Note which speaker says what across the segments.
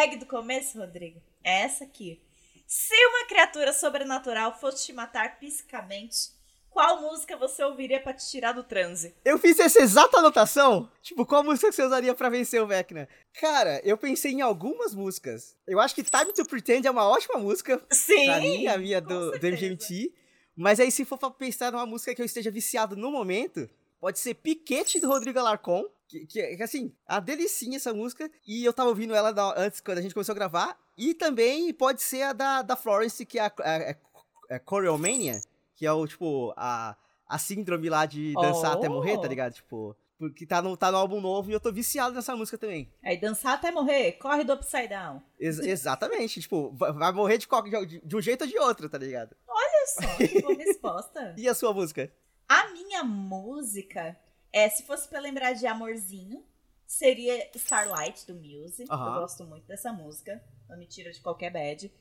Speaker 1: Gag do começo, Rodrigo, é essa aqui. Se uma criatura sobrenatural fosse te matar fisicamente, qual música você ouviria pra te tirar do transe?
Speaker 2: Eu fiz essa exata anotação. Tipo, qual música você usaria pra vencer o Vecna? Cara, eu pensei em algumas músicas. Eu acho que Time to Pretend é uma ótima música.
Speaker 1: Sim!
Speaker 2: Pra mim, a minha do, do MGMT. Mas aí, se for pra pensar numa música que eu esteja viciado no momento, pode ser Piquete do Rodrigo Alarcon. Que, que, que assim, a delicinha essa música. E eu tava ouvindo ela da, antes, quando a gente começou a gravar. E também pode ser a da, da Florence, que é a, a, a, a Choreomania que é o, tipo, a, a síndrome lá de dançar oh. até morrer, tá oh. ligado? Tipo, porque tá no, tá no álbum novo e eu tô viciado nessa música também.
Speaker 1: Aí, dançar até morrer, corre do Upside Down.
Speaker 2: Ex exatamente, tipo, vai morrer de, qualquer, de, de um jeito ou de outro, tá ligado?
Speaker 1: Olha só, que boa resposta.
Speaker 2: e a sua música?
Speaker 1: A minha música, é, se fosse pra lembrar de Amorzinho, seria Starlight, do Muse. Eu gosto muito dessa música, não me tira de qualquer bad.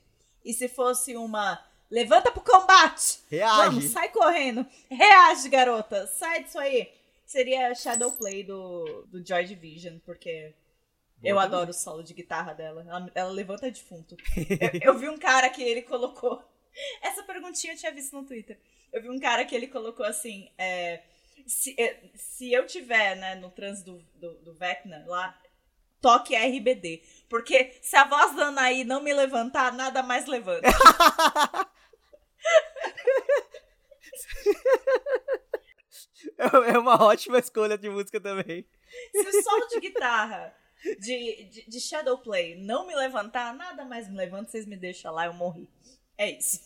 Speaker 1: E se fosse uma Levanta pro combate!
Speaker 2: Reage!
Speaker 1: Vamos, sai correndo! Reage, garota! Sai disso aí! Seria Shadow Play do, do Joy Division, porque Boa eu também. adoro o solo de guitarra dela. Ela, ela levanta defunto. eu, eu vi um cara que ele colocou. Essa perguntinha eu tinha visto no Twitter. Eu vi um cara que ele colocou assim: é, se, é, se eu tiver né, no trans do, do, do Vecna lá, toque RBD. Porque se a voz da Anaí não me levantar, nada mais levanta.
Speaker 2: É uma ótima escolha de música também.
Speaker 1: Se o solo de guitarra de, de, de Shadowplay não me levantar, nada mais me levanta, vocês me deixam lá, eu morri. É isso.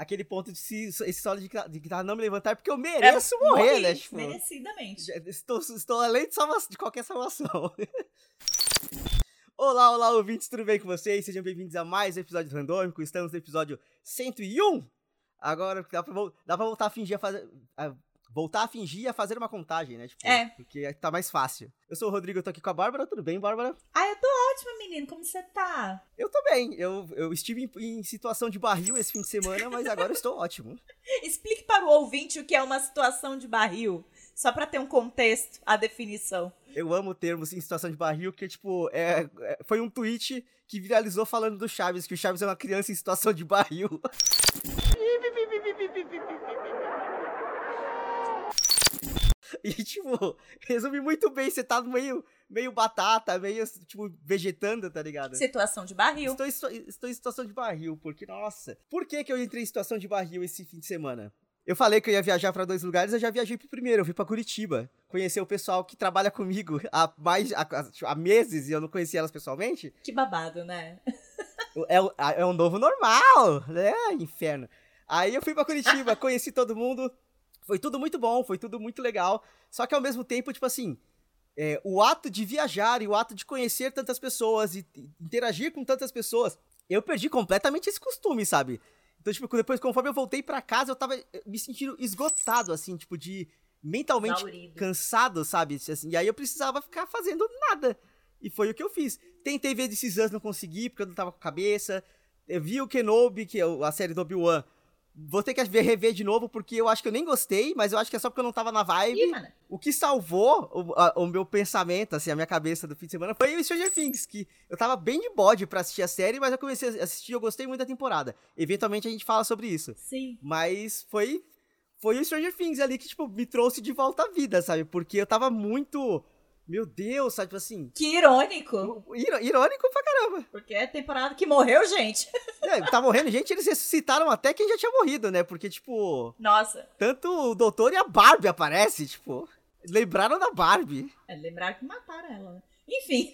Speaker 2: Aquele ponto de se esse solo de, guitarra não me levantar, porque eu mereço é, morrer, morri, né?
Speaker 1: Tipo, merecidamente.
Speaker 2: Estou, estou além de, salva, de qualquer salvação. Olá, olá, ouvintes, tudo bem com vocês? Sejam bem-vindos a mais um episódio Randômico. Estamos no episódio 101. Agora dá pra, dá pra voltar a fingir a fazer. A, voltar a fingir a fazer uma contagem, né? Tipo,
Speaker 1: é.
Speaker 2: Porque tá mais fácil. Eu sou o Rodrigo, eu tô aqui com a Bárbara. Tudo bem, Bárbara?
Speaker 1: Ah, eu tô ótima, menino. Como você tá?
Speaker 2: Eu tô bem. Eu, eu estive em, em situação de barril esse fim de semana, mas agora eu estou ótimo.
Speaker 1: Explique para o ouvinte o que é uma situação de barril. Só pra ter um contexto, a definição.
Speaker 2: Eu amo termos em situação de barril, que, tipo, é, é, foi um tweet que viralizou falando do Chaves, que o Chaves é uma criança em situação de barril. e, tipo, resume muito bem, você tá meio, meio batata, meio, tipo, vegetando, tá ligado?
Speaker 1: Situação de barril.
Speaker 2: Estou, estou, estou em situação de barril, porque, nossa. Por que que eu entrei em situação de barril esse fim de semana? Eu falei que eu ia viajar para dois lugares, eu já viajei pro primeiro, eu fui para Curitiba, conhecer o pessoal que trabalha comigo há mais há, há, meses e eu não conhecia elas pessoalmente.
Speaker 1: Que babado, né?
Speaker 2: É, é um novo normal, né? Inferno. Aí eu fui para Curitiba, conheci todo mundo, foi tudo muito bom, foi tudo muito legal. Só que ao mesmo tempo, tipo assim, é, o ato de viajar e o ato de conhecer tantas pessoas e interagir com tantas pessoas, eu perdi completamente esse costume, sabe? Então, tipo, depois, conforme eu voltei para casa, eu tava me sentindo esgotado, assim, tipo, de mentalmente Zaurido. cansado, sabe? Assim, e aí eu precisava ficar fazendo nada. E foi o que eu fiz. Tentei ver This Is não consegui, porque eu não tava com a cabeça. Eu vi o Kenobi, que é a série do Obi-Wan, Vou ter que rever de novo, porque eu acho que eu nem gostei, mas eu acho que é só porque eu não tava na vibe. Ih, o que salvou o, a, o, meu pensamento, assim, a minha cabeça do fim de semana foi o Stranger Things, que eu tava bem de bode pra assistir a série, mas eu comecei a assistir, eu gostei muito da temporada. Eventualmente a gente fala sobre isso.
Speaker 1: Sim.
Speaker 2: Mas foi, foi o Stranger Things ali que, tipo, me trouxe de volta à vida, sabe? Porque eu tava muito meu Deus, sabe, tipo assim.
Speaker 1: Que irônico.
Speaker 2: irônico pra caramba.
Speaker 1: Porque é temporada que morreu gente.
Speaker 2: É, tá morrendo gente, eles ressuscitaram até quem já tinha morrido, né? Porque, tipo.
Speaker 1: Nossa.
Speaker 2: Tanto o doutor e a Barbie aparecem, tipo. Lembraram da Barbie.
Speaker 1: É, lembraram que mataram ela, né? Enfim.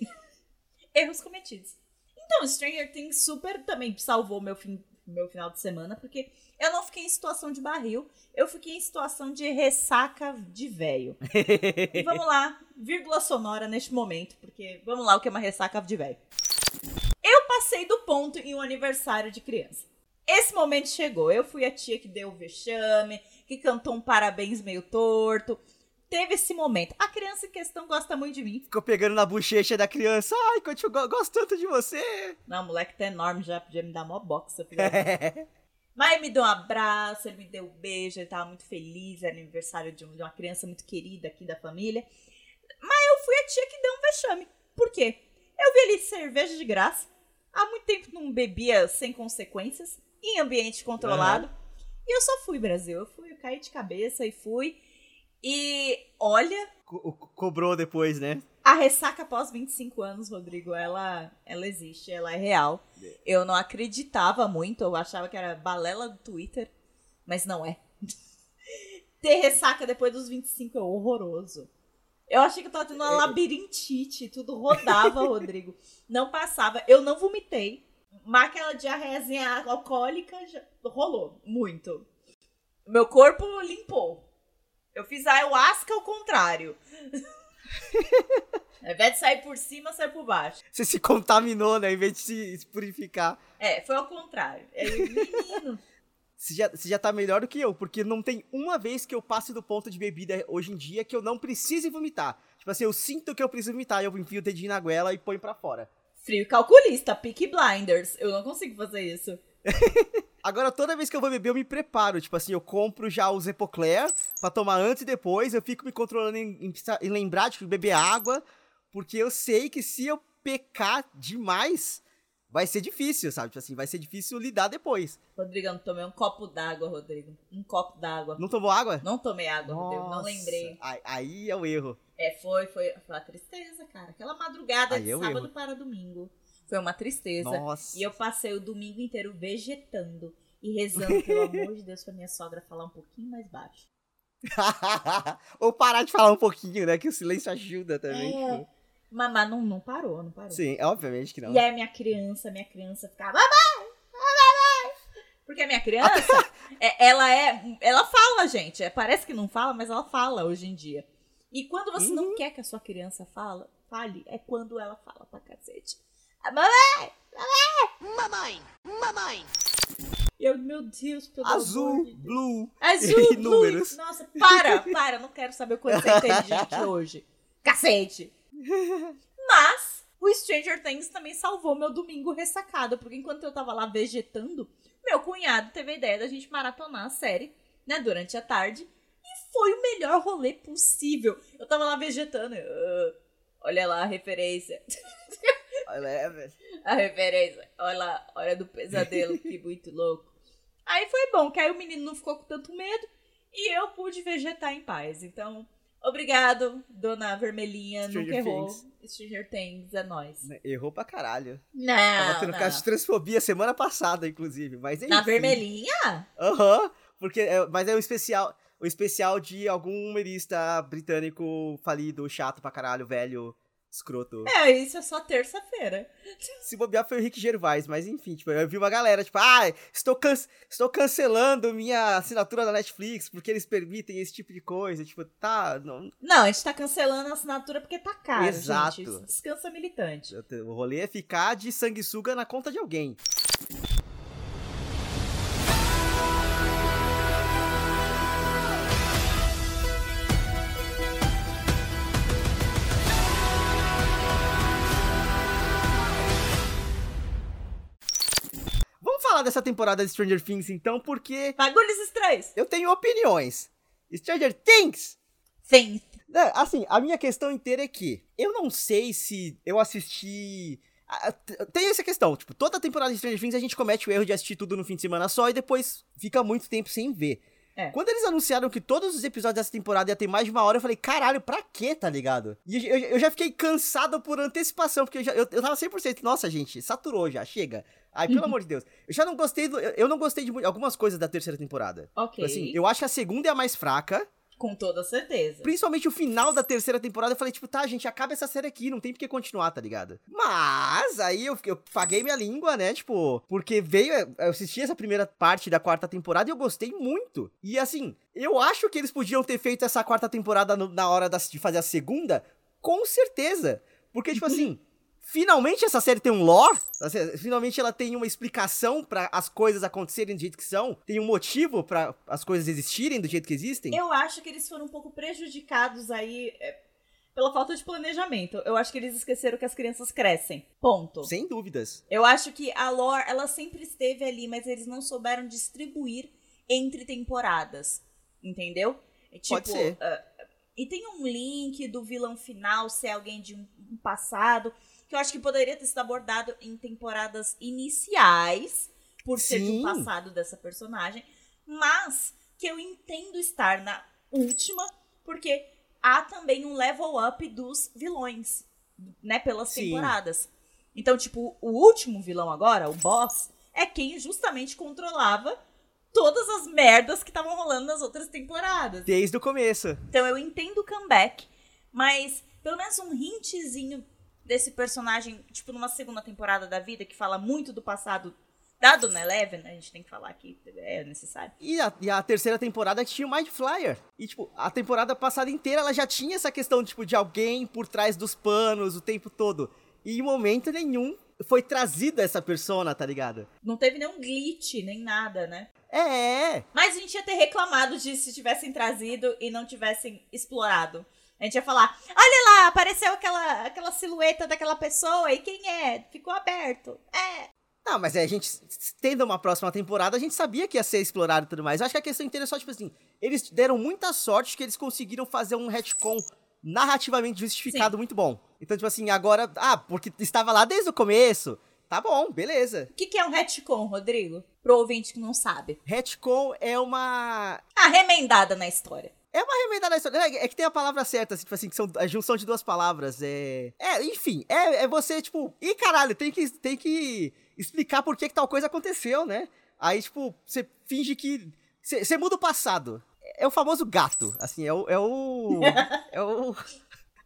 Speaker 1: Erros cometidos. Então, Stranger Things super também salvou meu, fim, meu final de semana, porque eu não fiquei em situação de barril, eu fiquei em situação de ressaca de velho. e vamos lá, vírgula sonora neste momento, porque vamos lá o que é uma ressaca de velho. Eu passei do ponto em um aniversário de criança. Esse momento chegou. Eu fui a tia que deu o vexame, que cantou um parabéns meio torto. Teve esse momento. A criança em questão gosta muito de mim.
Speaker 2: Ficou pegando na bochecha da criança. Ai, eu gosto tanto de você.
Speaker 1: Não, o moleque tá enorme, já podia me dar mó boxa. Mas ele me deu um abraço, ele me deu um beijo, ele tava muito feliz, era aniversário de uma criança muito querida aqui da família. Mas eu fui a tia que deu um vexame. Por quê? Eu vi ali cerveja de graça. Há muito tempo não bebia sem consequências, em ambiente controlado. E eu só fui, Brasil. Eu fui, eu caí de cabeça e fui. E olha,
Speaker 2: Co- co- cobrou depois, né?
Speaker 1: a ressaca após 25 anos, Rodrigo, ela, ela existe, ela é real. Eu não acreditava muito, eu achava que era balela do Twitter, mas não é. Ter ressaca depois dos 25 é horroroso. Eu achei que eu tava tendo uma
Speaker 2: É.
Speaker 1: labirintite, tudo rodava, Rodrigo. Não passava, eu não vomitei. Mas aquela diarreazinha alcoólica rolou muito. Meu corpo limpou. Eu fiz a ayahuasca ao contrário. Ao invés de sair por cima, sai por baixo.
Speaker 2: Você se contaminou, né? Em vez de se, purificar.
Speaker 1: É, foi ao contrário. É, menino.
Speaker 2: Você já, você já tá melhor do que eu, porque não tem uma vez que eu passe do ponto de bebida hoje em dia que eu não precise vomitar. Tipo assim, eu sinto que eu preciso vomitar, eu enfio o dedinho na goela e ponho pra fora.
Speaker 1: Frio calculista, Peak Blinders. Eu não consigo fazer isso.
Speaker 2: Agora, toda vez que eu vou beber, eu me preparo. Tipo assim, eu compro já os Epocler pra tomar antes e depois. Eu fico me controlando em, em em lembrar de beber água, porque eu sei que se eu pecar demais, vai ser difícil, sabe? Tipo assim, vai ser difícil lidar depois.
Speaker 1: Rodrigo, eu não tomei um copo d'água, Rodrigo. Um copo d'água.
Speaker 2: Não tomou água?
Speaker 1: Não tomei água, Rodrigo. Não lembrei.
Speaker 2: Aí, aí é o erro.
Speaker 1: É, foi, foi, foi uma tristeza, cara. Aquela madrugada
Speaker 2: Aí
Speaker 1: de
Speaker 2: é
Speaker 1: sábado
Speaker 2: erro.
Speaker 1: para domingo. Foi uma tristeza.
Speaker 2: Nossa.
Speaker 1: E eu passei o domingo inteiro vegetando e rezando, pelo amor de Deus, pra minha sogra falar um pouquinho mais baixo.
Speaker 2: Ou parar de falar um pouquinho, né? Que o silêncio ajuda também.
Speaker 1: É.
Speaker 2: tipo.
Speaker 1: Mamá não, não parou, não parou.
Speaker 2: Sim, obviamente que não.
Speaker 1: E aí minha criança, minha criança ficava, mamãe, mamãe. Porque a minha criança, é, ela é, ela fala, gente. É, parece que não fala, mas ela fala hoje em dia. E quando você não
Speaker 2: Uhum.
Speaker 1: quer que a sua criança fala, fale, é quando ela fala pra cacete. Mamãe!
Speaker 3: Mamãe! Mamãe!
Speaker 1: E eu, meu Deus, pelo amor
Speaker 2: Azul,
Speaker 1: de Deus.
Speaker 2: blue.
Speaker 1: Azul,
Speaker 2: e
Speaker 1: blue.
Speaker 2: números.
Speaker 1: Nossa, para, para, não quero saber o quanto você é inteligente hoje. Cacete. Mas o Stranger Things também salvou meu domingo ressacado, porque enquanto eu tava lá vegetando, meu cunhado teve a ideia da gente maratonar a série, né, durante a tarde, e foi o melhor rolê possível. Eu tava lá vegetando, eu, "Ah, olha lá a referência. A referência. Olha lá, hora do pesadelo, que muito louco. Aí foi bom, que aí o menino não ficou com tanto medo e eu pude vegetar em paz. Então, obrigado, dona Vermelhinha,
Speaker 2: Stranger
Speaker 1: nunca errou.
Speaker 2: Things.
Speaker 1: Stranger Things é nóis.
Speaker 2: Errou pra caralho.
Speaker 1: Não,
Speaker 2: Tava tendo
Speaker 1: não.
Speaker 2: caso de transfobia semana passada, inclusive. Mas enfim.
Speaker 1: Na Vermelhinha?
Speaker 2: Aham. porque é, mas é o especial. O especial de algum humorista britânico falido, chato pra caralho, velho, escroto.
Speaker 1: É, isso é só terça-feira.
Speaker 2: Se bobear foi o Rick Gervais, mas enfim, tipo, eu vi uma galera, tipo, ah, estou, can estou cancelando minha assinatura da Netflix porque eles permitem esse tipo de coisa. Tipo, tá, não,
Speaker 1: Não, a gente tá cancelando a assinatura porque tá caro,
Speaker 2: Exato.
Speaker 1: gente. Descansa militante.
Speaker 2: o rolê é ficar de sanguessuga na conta de alguém. Falar dessa temporada de Stranger Things então, porque
Speaker 1: Bagulhos estranhos.
Speaker 2: eu tenho opiniões. Stranger Things
Speaker 1: Sim.
Speaker 2: Não, assim, a minha questão inteira é que eu não sei se eu assisti. Tem essa questão, tipo, toda temporada de Stranger Things a gente comete o erro de assistir tudo no fim de semana só e depois fica muito tempo sem ver.
Speaker 1: É.
Speaker 2: Quando eles anunciaram que todos os episódios dessa temporada ia ter mais de uma hora, eu falei, caralho, pra quê, tá ligado? E eu, eu- já fiquei cansado por antecipação, porque eu, já, eu, eu tava 100%, nossa, gente, saturou já, chega. Ai, pelo amor de Deus. Eu já não gostei, do, eu, eu não gostei de algumas coisas da terceira temporada.
Speaker 1: Ok.
Speaker 2: Assim, eu acho que a segunda é a mais fraca.
Speaker 1: Com toda certeza.
Speaker 2: Principalmente o final da terceira temporada, eu falei, tipo, tá, gente, acaba essa série aqui, não tem por que continuar, tá ligado? Mas, aí eu, eu paguei minha língua, né, tipo, porque veio, eu assisti essa primeira parte da quarta temporada e eu gostei muito. E assim, eu acho que eles podiam ter feito essa quarta temporada no- na hora da- de fazer a segunda, com certeza. Porque, tipo assim, finalmente essa série tem um lore, finalmente ela tem uma explicação pra as coisas acontecerem do jeito que são, tem um motivo pra as coisas existirem do jeito que existem.
Speaker 1: Eu acho que eles foram um pouco prejudicados aí é, pela falta de planejamento. Eu acho que eles esqueceram que as crianças crescem. Ponto.
Speaker 2: Sem dúvidas.
Speaker 1: Eu acho que a lore, ela sempre esteve ali, mas eles não souberam distribuir entre temporadas. Entendeu? É tipo,
Speaker 2: Pode ser.
Speaker 1: ah, e tem um link do vilão final ser alguém de um passado. Que eu acho que poderia ter sido abordado em temporadas iniciais, por ser de um
Speaker 2: Sim.
Speaker 1: passado dessa personagem, mas que eu entendo estar na última, porque há também um level up dos vilões, né, pelas
Speaker 2: Sim.
Speaker 1: temporadas. Então, tipo, o último vilão agora, o boss, é quem justamente controlava todas as merdas que estavam rolando nas outras temporadas.
Speaker 2: Desde o começo.
Speaker 1: Então eu entendo o comeback, mas pelo menos um hintzinho desse personagem, tipo, numa segunda temporada da vida, que fala muito do passado da Dona Eleven, a gente tem que falar aqui, é necessário.
Speaker 2: E a, e a terceira temporada que tinha o Mind Flyer. E, tipo, a temporada passada inteira ela já tinha essa questão, tipo, de alguém por trás dos panos o tempo todo. E em momento nenhum foi trazida essa persona, tá ligado?
Speaker 1: Não teve nenhum glitch, nem nada, né?
Speaker 2: É, é.
Speaker 1: Mas a gente ia ter reclamado de se tivessem trazido e não tivessem explorado. A gente ia falar, olha lá, apareceu aquela, aquela silhueta daquela pessoa e quem é? Ficou aberto. É.
Speaker 2: Não, mas é, a gente, tendo uma próxima temporada, a gente sabia que ia ser explorado e tudo mais. Eu acho que a questão inteira é só, tipo assim, eles deram muita sorte que eles conseguiram fazer um retcon narrativamente justificado muito bom. Então, tipo assim, agora, ah, porque estava lá desde o começo, tá bom, beleza.
Speaker 1: O que, que é um retcon, Rodrigo? Pro ouvinte que não sabe.
Speaker 2: Retcon é uma...
Speaker 1: A remendada na história.
Speaker 2: É uma remenda na história. É é que tem a palavra certa, assim, tipo assim, que são a junção de duas palavras. É. É, enfim, é, é você, tipo, ih, caralho, tem que, tem que explicar por que, que tal coisa aconteceu, né? Aí, tipo, você finge que. Você muda o passado. É o famoso gato. Assim, é o. É o. é o.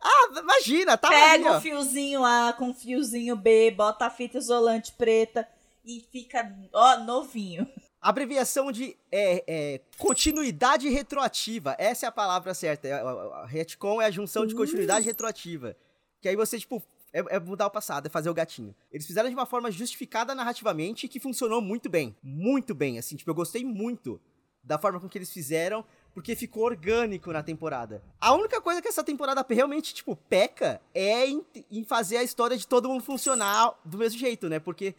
Speaker 2: Ah, imagina, tá
Speaker 1: Pega o fiozinho A com o fiozinho B, bota a fita isolante preta e fica, ó, novinho.
Speaker 2: Abreviação de é, é, continuidade retroativa. Essa é a palavra certa. É, a- a- a retcon é a junção de continuidade retroativa. Que aí você, tipo, é, é mudar o passado, é fazer o gatinho. Eles fizeram de uma forma justificada narrativamente que funcionou muito bem. Muito bem, assim. Tipo, eu gostei muito da forma com que eles fizeram, porque ficou orgânico na temporada. A única coisa que essa temporada realmente, tipo, peca é em, em fazer a história de todo mundo funcionar do mesmo jeito, né? Porque,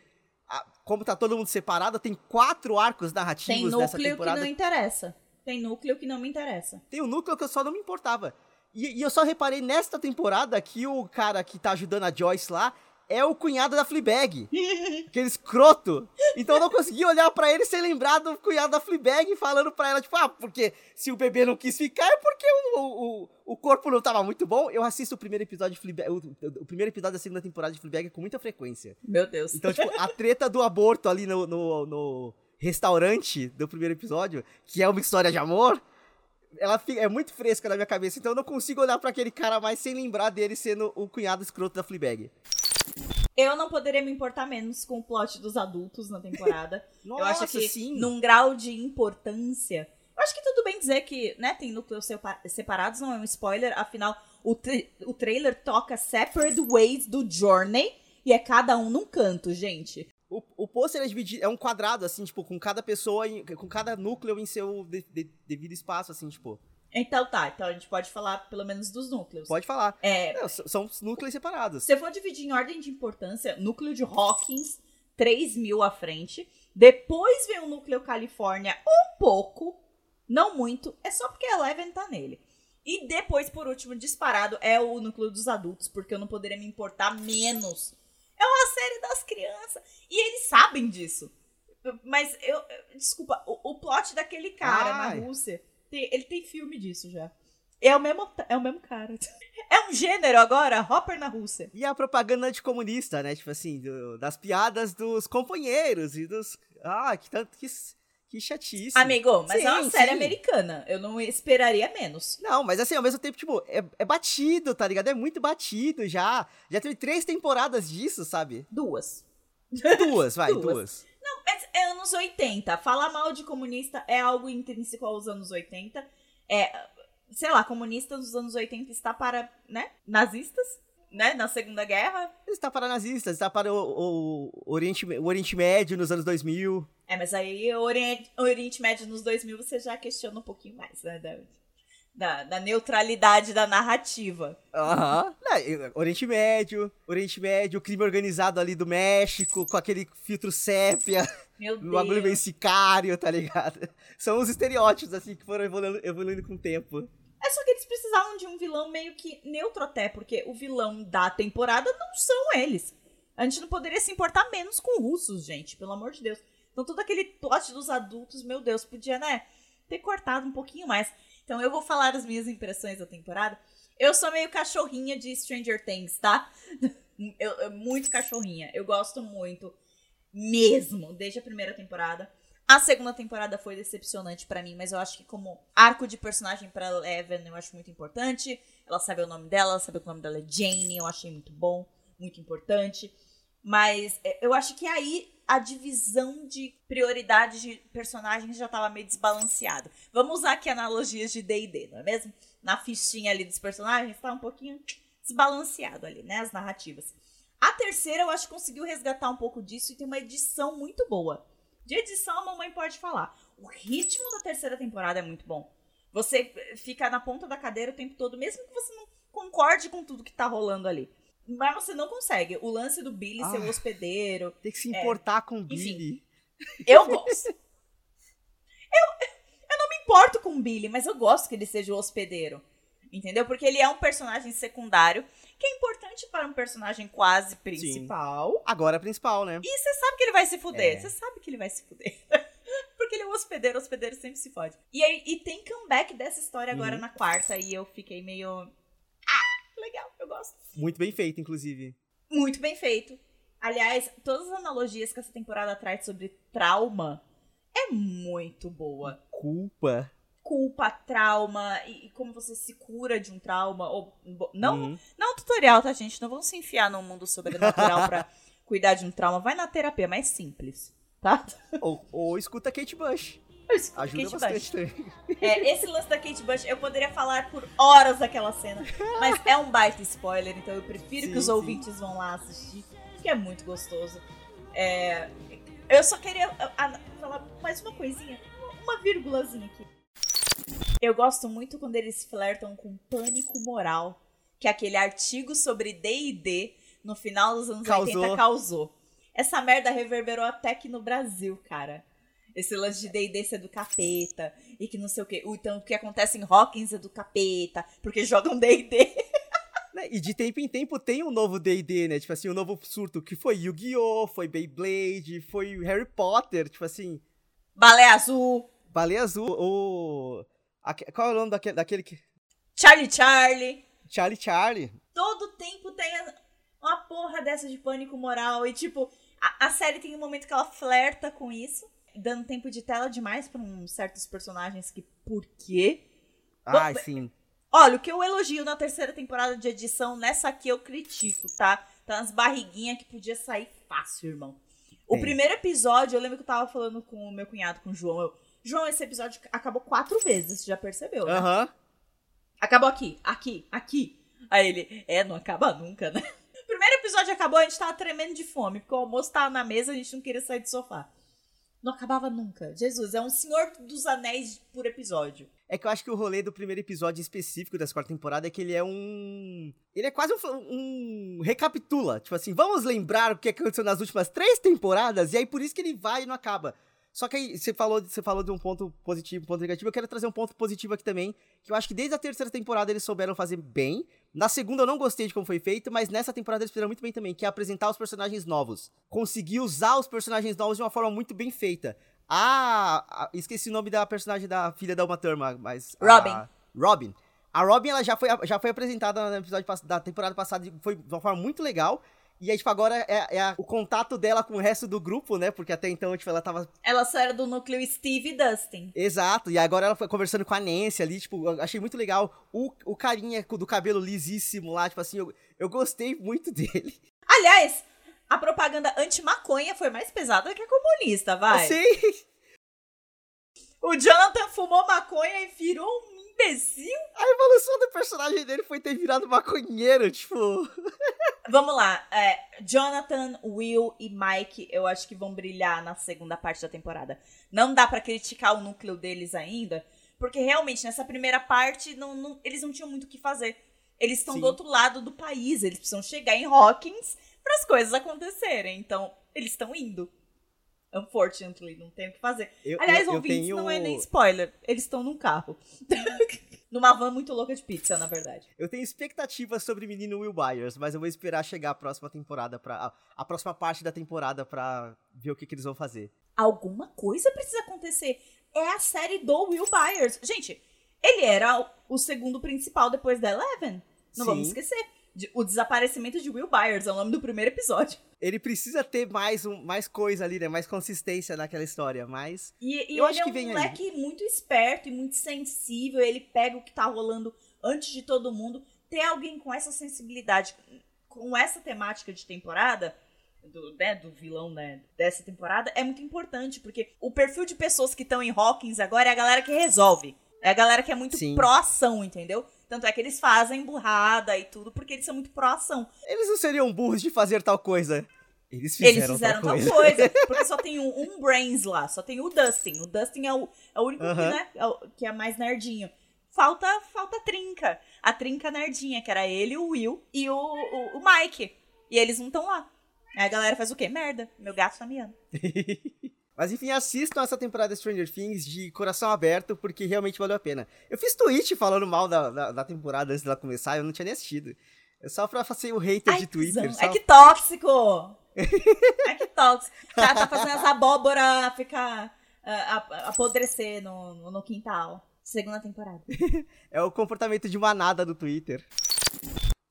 Speaker 2: a- como tá todo mundo separado, tem quatro arcos
Speaker 1: Tem
Speaker 2: narrativos dessa
Speaker 1: núcleo que
Speaker 2: temporada.
Speaker 1: não interessa. Tem núcleo que não me interessa.
Speaker 2: Tem um núcleo que eu só não me importava. E, e eu só reparei nesta temporada que o cara que tá ajudando a Joyce lá é o cunhado da Fleabag. Aquele escroto. Então eu não consegui olhar pra ele sem lembrar do cunhado da Fleabag falando pra ela, tipo, ah, porque se o bebê não quis ficar é porque o, o, o corpo não tava muito bom. Eu assisto o primeiro episódio de Fleabag, o, o primeiro episódio da segunda temporada de Fleabag com muita frequência.
Speaker 1: Meu Deus.
Speaker 2: Então, tipo, a treta do aborto ali no, no, no restaurante do primeiro episódio, que é uma história de amor, ela fi- é muito fresca na minha cabeça. Então eu não consigo olhar pra aquele cara mais sem lembrar dele sendo o cunhado escroto da Fleabag.
Speaker 1: Eu não poderia me importar menos com o plot dos adultos na temporada. eu acho
Speaker 2: Nossa,
Speaker 1: que
Speaker 2: sim.
Speaker 1: num grau de importância. Eu acho que tudo bem dizer que, né, tem núcleos sepa- separados, não é um spoiler, afinal, o, o trailer toca Separate Ways do Journey e é cada um num canto, gente.
Speaker 2: O, o pôster é dividido, é um quadrado, assim, tipo, com cada pessoa, em- com cada núcleo em seu de- de- devido espaço, assim, tipo.
Speaker 1: Então tá, então a gente pode falar pelo menos dos núcleos.
Speaker 2: Pode falar.
Speaker 1: É,
Speaker 2: Não, são núcleos separados.
Speaker 1: Se eu for dividir em ordem de importância, núcleo de Hawkins, 3 mil à frente. Depois vem o núcleo Califórnia, um pouco, não muito, é só porque a Eleven tá nele. E depois, por último, disparado, é o núcleo dos adultos, porque eu não poderia me importar menos. É uma série das crianças. E eles sabem disso. Mas eu. eu- Desculpa, o, o plot daquele cara
Speaker 2: Ai.
Speaker 1: na Rússia, tem- ele tem filme disso já. É o mesmo, é o mesmo cara. É um gênero agora, Hopper na Rússia.
Speaker 2: E a propaganda anticomunista, né? Tipo assim, do- das piadas dos companheiros e dos. Ah, que tanto. Que, que chatice.
Speaker 1: Amigo, mas é uma
Speaker 2: Sim,
Speaker 1: série
Speaker 2: sim.
Speaker 1: americana. Eu não esperaria menos.
Speaker 2: Não, mas assim, ao mesmo tempo, tipo, é, é batido, tá ligado? É muito batido já. Já teve três temporadas disso, sabe?
Speaker 1: Duas.
Speaker 2: Duas, vai,
Speaker 1: Duas.
Speaker 2: duas.
Speaker 1: É anos 80. Falar mal de comunista é algo intrínseco aos anos 80. É, sei lá, comunista nos anos 80 está para, né, nazistas, né, na Segunda Guerra.
Speaker 2: Está para nazistas, está para o, o Oriente, o Oriente Médio nos anos 2000.
Speaker 1: É, mas aí o Oriente, o Oriente Médio nos 2000 você já questiona um pouquinho mais, né, da, da, da neutralidade da narrativa.
Speaker 2: Aham. Né, Oriente Médio, Oriente Médio, o crime organizado ali do México, com aquele filtro sépia,
Speaker 1: Meu
Speaker 2: um bagulho meio
Speaker 1: Deus.
Speaker 2: sicário, tá ligado? São os estereótipos, assim, que foram evoluindo, evoluindo com o tempo.
Speaker 1: É só que eles precisavam de um vilão meio que neutro até, porque o vilão da temporada não são eles. A gente não poderia se importar menos com russos, gente, pelo amor de Deus. Então todo aquele plot dos adultos, meu Deus, podia, né, ter cortado um pouquinho mais. Então eu vou falar as minhas impressões da temporada. Eu sou meio cachorrinha de Stranger Things, tá? Eu, eu, muito cachorrinha. Eu gosto muito mesmo, desde a primeira temporada. A segunda temporada foi decepcionante para mim, mas eu acho que como arco de personagem para Eleven, eu acho muito importante. Ela sabe o nome dela, ela sabe que o nome dela é Jane, eu achei muito bom, muito importante. Mas é, eu acho que aí a divisão de prioridade de personagens já estava meio desbalanceada. Vamos usar aqui analogias de D&D, não é mesmo? Na fichinha ali dos personagens tá um pouquinho desbalanceado ali, né, as narrativas. A terceira eu acho que conseguiu resgatar um pouco disso e tem uma edição muito boa. De edição a mamãe pode falar. O ritmo da terceira temporada é muito bom. Você fica na ponta da cadeira o tempo todo, mesmo que você não concorde com tudo que tá rolando ali. Mas você não consegue. O lance do Billy ah, ser o hospedeiro.
Speaker 2: Tem que se importar é, com o Billy.
Speaker 1: eu gosto. eu, eu não me importo com o Billy, mas eu gosto que ele seja o hospedeiro. Entendeu? Porque ele é um personagem secundário que é importante para um personagem quase principal. Sim.
Speaker 2: Agora é principal, né?
Speaker 1: E você sabe que ele vai se fuder. É. Você sabe que ele vai se fuder. Porque ele é um hospedeiro, o hospedeiro sempre se fode. E, aí, e tem comeback dessa história agora uhum. na quarta, e eu fiquei meio. Legal, eu gosto.
Speaker 2: Muito bem feito, inclusive.
Speaker 1: Muito bem feito. Aliás, todas as analogias que essa temporada traz sobre trauma é muito boa.
Speaker 2: Culpa
Speaker 1: culpa, trauma e, e, como você se cura de um trauma. Ou, não, uhum. não tutorial, tá, gente? Não vamos se enfiar no mundo sobrenatural pra cuidar de um trauma. Vai na terapia, mais simples, tá?
Speaker 2: Ou, ou escuta Kate Bush. Ajuda Kate bastante também.
Speaker 1: É, esse lance da Kate Bush, eu poderia falar por horas daquela cena. Mas é um baita spoiler, então eu prefiro sim, que os sim. ouvintes vão lá assistir, que é muito gostoso. É, eu só queria a, a, falar mais uma coisinha, uma vírgulazinha aqui. Eu gosto muito quando eles flertam com pânico moral, que aquele artigo sobre D&D no final dos anos causou. 80 causou. Essa merda reverberou até aqui no Brasil, cara. Esse lance de D&D ser do capeta e que não sei o quê. Então, o que acontece em Hawkins é do capeta, porque jogam D&D.
Speaker 2: Né, e de tempo em tempo tem um novo D&D, né? Tipo assim, um novo surto, que foi Yu-Gi-Oh!, foi Beyblade, foi Harry Potter, tipo assim...
Speaker 1: Balé Azul.
Speaker 2: Baleia Azul, o. Qual é o nome daquele, daquele que.
Speaker 1: Charlie Charlie.
Speaker 2: Charlie Charlie.
Speaker 1: Todo tempo tem uma porra dessa de pânico moral. E, tipo, a, a série tem um momento que ela flerta com isso, dando tempo de tela demais pra um, certos personagens que. Por quê?
Speaker 2: Ah, sim.
Speaker 1: Olha, o que eu elogio na terceira temporada de edição, nessa aqui eu critico, tá? Tá umas barriguinhas que podia sair fácil, irmão. O primeiro episódio, eu lembro que eu tava falando com o meu cunhado, com o João. Eu, João, esse episódio acabou quatro vezes, já percebeu, né?
Speaker 2: Aham. Uhum.
Speaker 1: Acabou aqui, aqui, aqui. Aí ele, é, não acaba nunca, né? Primeiro episódio acabou, a gente tava tremendo de fome, porque o almoço tava na mesa, a gente não queria sair do sofá. Não acabava nunca. Jesus, é um Senhor dos Anéis por episódio.
Speaker 2: É que eu acho que o rolê do primeiro episódio específico dessa quarta temporada é que ele é um. Ele é quase um, um. recapitula. Tipo assim, vamos lembrar o que aconteceu nas últimas três temporadas, e aí por isso que ele vai e não acaba. Só que aí, você falou, você falou de um ponto positivo, um ponto negativo. Eu quero trazer um ponto positivo aqui também. Que eu acho que desde a terceira temporada eles souberam fazer bem. Na segunda eu não gostei de como foi feito, mas nessa temporada eles fizeram muito bem também, que é apresentar os personagens novos. Conseguir usar os personagens novos de uma forma muito bem feita. Ah, esqueci o nome da personagem da filha da Uma Thurman, mas.
Speaker 1: Robin.
Speaker 2: A, Robin. A Robin ela já foi, já foi apresentada no episódio da temporada passada, foi de uma forma muito legal. E aí, tipo, agora é, é a, o contato dela com o resto do grupo, né? Porque até então, tipo, ela tava.
Speaker 1: Ela só era do núcleo Steve e Dustin.
Speaker 2: Exato. E agora ela foi conversando com a Nancy ali, tipo, eu achei muito legal. O, o carinha do cabelo lisíssimo lá, tipo assim, eu, eu gostei muito dele.
Speaker 1: Aliás, a propaganda anti-maconha foi mais pesada que a comunista, vai.
Speaker 2: Sim.
Speaker 1: O Jonathan fumou maconha e virou um imbecil.
Speaker 2: A evolução do personagem dele foi ter virado maconheiro, tipo.
Speaker 1: Vamos lá. É, Jonathan, Will e Mike, eu acho que vão brilhar na segunda parte da temporada. Não dá para criticar o núcleo deles ainda, porque realmente nessa primeira parte não, não, eles não tinham muito o que fazer. Eles estão do outro lado do país, eles precisam chegar em Hawkins para as coisas acontecerem. Então, eles estão indo. Unfortunately, não tem o que fazer. Eu, Aliás, eu, eu ouvintes, tenho... não é nem spoiler. Eles estão num carro. numa van muito louca de pizza, na verdade.
Speaker 2: Eu tenho expectativas sobre Menino Will Byers, mas eu vou esperar chegar a próxima temporada para a, a, próxima parte da temporada pra ver o que, que eles vão fazer.
Speaker 1: Alguma coisa precisa acontecer. É a série do Will Byers. Gente, ele era o segundo principal depois da Eleven. Não
Speaker 2: Sim.
Speaker 1: vamos esquecer. O desaparecimento de Will Byers é o nome do primeiro episódio.
Speaker 2: Ele precisa ter mais, um, mais coisa ali, né? Mais consistência naquela história, mas.
Speaker 1: E, e
Speaker 2: Eu
Speaker 1: ele
Speaker 2: acho
Speaker 1: é
Speaker 2: que
Speaker 1: um
Speaker 2: vem aí.
Speaker 1: moleque muito esperto e muito sensível. Ele pega o que tá rolando antes de todo mundo. Ter alguém com essa sensibilidade, com essa temática de temporada, do, né, do vilão né, dessa temporada, é muito importante. Porque o perfil de pessoas que estão em Hawkins agora é a galera que resolve. É a galera que é muito pró-ação, entendeu? Tanto é que eles fazem burrada e tudo, porque eles são muito pró-ação.
Speaker 2: Eles não seriam burros de fazer tal coisa. Eles fizeram,
Speaker 1: Eles fizeram
Speaker 2: tal
Speaker 1: tal
Speaker 2: coisa.
Speaker 1: coisa. Porque só tem um, um Brains lá, só tem o Dustin. O Dustin é o, é o único que,
Speaker 2: Aham.
Speaker 1: né, é o- que é mais nerdinho. Falta, falta a trinca. A trinca nerdinha, que era ele, o Will e o, o, o Mike. E eles não estão lá. Aí a galera faz o quê? Merda, meu gato tá miando.
Speaker 2: Mas enfim, assistam essa temporada Stranger Things de coração aberto, porque realmente valeu a pena. Eu fiz tweet falando mal da, da, da temporada antes dela começar, eu não tinha nem assistido. É só pra fazer o hater de Twitter. só-
Speaker 1: É que tóxico! é que tóxico. Tá, tá fazendo as abóbora ficar. ap- apodrecer no, no, quintal. Segunda temporada.
Speaker 2: É o comportamento de manada do Twitter.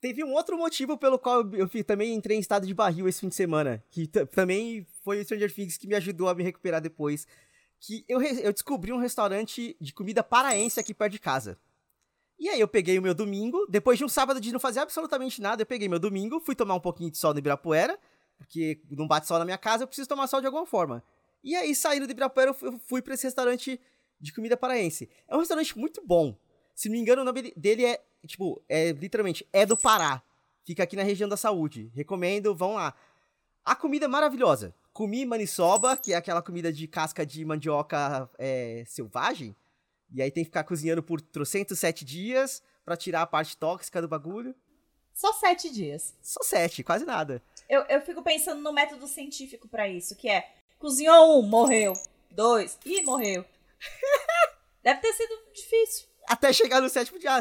Speaker 2: Teve um outro motivo pelo qual eu fi- também entrei em estado de barril esse fim de semana. Que também foi o Stranger Things que me ajudou a me recuperar depois. Que eu, eu descobri um restaurante de comida paraense aqui perto de casa. E aí eu peguei o meu domingo, depois de um sábado de não fazer absolutamente nada, eu peguei meu domingo, fui tomar um pouquinho de sol no Ibirapuera, porque não bate sol na minha casa, eu preciso tomar sol de alguma forma. E aí, saindo do Ibirapuera, eu fu- eu fui pra esse restaurante de comida paraense. É um restaurante muito bom. Se não me engano, o nome dele é, tipo, é literalmente, é do Pará. Fica aqui na região da saúde. Recomendo, vão lá. A comida é maravilhosa. Comi maniçoba, que é aquela comida de casca de mandioca é, selvagem. E aí tem que ficar cozinhando por trocentos sete dias pra tirar a parte tóxica do bagulho.
Speaker 1: Só sete dias.
Speaker 2: Só sete, quase nada.
Speaker 1: Eu, eu fico pensando no método científico pra isso, que é cozinhou um, morreu. Dois, ih, morreu. Deve ter sido difícil.
Speaker 2: Até chegar no sétimo dia.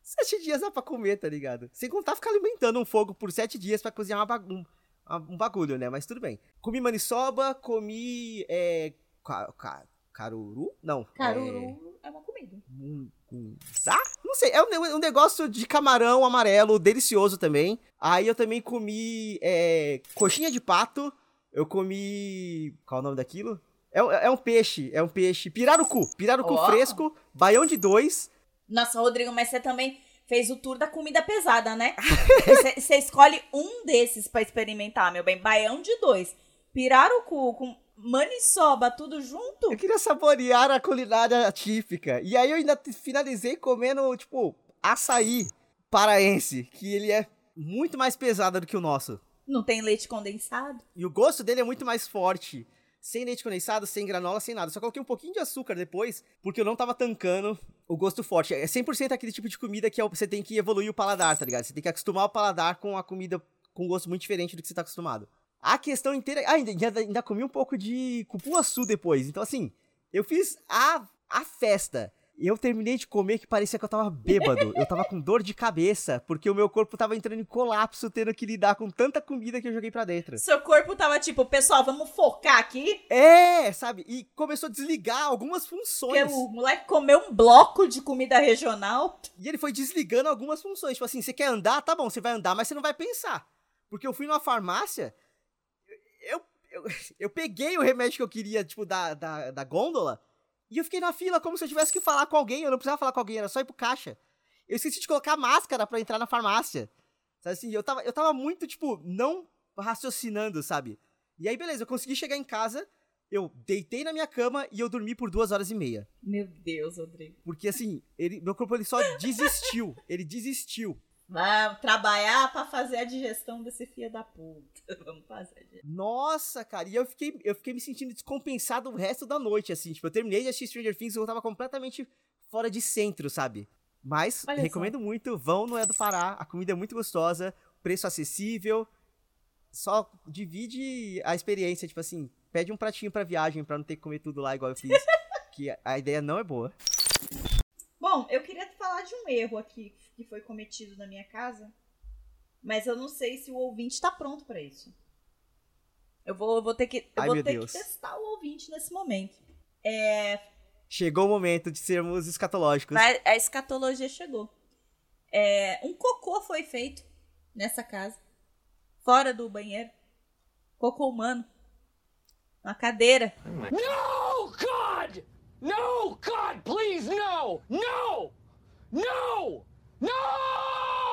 Speaker 2: Sete dias dá pra comer, tá ligado? Sem contar ficar alimentando um fogo por sete dias pra cozinhar uma bagu- um, um bagulho, né? Mas tudo bem. Comi maniçoba, comi. É, ca- ca- caruru? Não. é,
Speaker 1: Caruru é uma comida.
Speaker 2: mungunzá? Não sei. É um, um negócio de camarão amarelo, delicioso também. Aí eu também comi é, coxinha de pato. Eu comi. Qual é o nome daquilo? É, um- é um peixe. É um peixe. Pirarucu. Pirarucu
Speaker 1: Ó.
Speaker 2: fresco. Baião de dois.
Speaker 1: Nossa, Rodrigo, mas você também fez o tour da comida pesada, né? Você escolhe um desses pra experimentar, meu bem. Baião de dois. Pirarucu com maniçoba, tudo junto.
Speaker 2: Eu queria saborear a culinária típica. E aí eu ainda finalizei comendo, tipo, açaí paraense, que ele é muito mais pesado do que o nosso.
Speaker 1: Não tem leite condensado?
Speaker 2: E o gosto dele é muito mais forte. Sem leite condensado, sem granola, sem nada. Só coloquei um pouquinho de açúcar depois, porque eu não tava tancando o gosto forte. É 100% aquele tipo de comida que é você tem que evoluir o paladar, tá ligado? Você tem que acostumar o paladar com a comida com um gosto muito diferente do que você tá acostumado. A questão inteira... Ah, ainda, ainda, ainda comi um pouco de cupuaçu depois. Então, assim, eu fiz a, a festa. Eu terminei de comer que parecia que eu tava bêbado. Eu tava com dor de cabeça, porque o meu corpo tava entrando em colapso, tendo que lidar com tanta comida que eu joguei pra dentro.
Speaker 1: Seu corpo tava tipo, pessoal, vamos focar aqui?
Speaker 2: É, sabe? E começou a desligar algumas
Speaker 1: Porque
Speaker 2: funções.
Speaker 1: o moleque comeu um bloco de comida regional.
Speaker 2: E ele foi desligando algumas funções. Tipo assim, você quer andar? Tá bom, você vai andar, mas você não vai pensar. Porque eu fui numa farmácia, eu, eu, eu peguei o remédio que eu queria, tipo, da, da, da gôndola, e eu fiquei na fila como se eu tivesse que falar com alguém. Eu não precisava falar com alguém, era só ir pro caixa. Eu esqueci de colocar máscara pra entrar na farmácia. Sabe assim, eu tava, eu tava muito, tipo, não raciocinando, sabe? E aí, beleza, eu consegui chegar em casa, eu deitei na minha cama e eu dormi por duas horas e meia.
Speaker 1: Meu Deus, Rodrigo.
Speaker 2: Porque assim, ele, meu corpo ele só desistiu. ele desistiu.
Speaker 1: Vamos trabalhar pra fazer a digestão desse filho da puta. Vamos fazer a digestão.
Speaker 2: Nossa, cara, e eu fiquei, eu fiquei me sentindo descompensado o resto da noite, assim. Tipo, eu terminei de assistir Stranger Things e eu tava completamente fora de centro, sabe? Mas,
Speaker 1: Olha
Speaker 2: recomendo muito, vão no É do Pará, a comida é muito gostosa, preço acessível, só divide a experiência, tipo assim, pede um pratinho pra viagem pra não ter que comer tudo lá igual eu fiz, que a- a ideia não é boa.
Speaker 1: Bom, eu queria falar de um erro aqui que foi cometido na minha casa, mas eu não sei se o ouvinte tá pronto pra isso. Eu vou, eu vou ter, que, eu
Speaker 2: Ai,
Speaker 1: vou ter que testar o ouvinte nesse momento. É,
Speaker 2: Chegou o momento de sermos escatológicos.
Speaker 1: a escatologia chegou. É, um cocô foi feito nessa casa, fora do banheiro. Cocô humano. Na cadeira.
Speaker 4: No, God! No, God, please, no! No! No! No!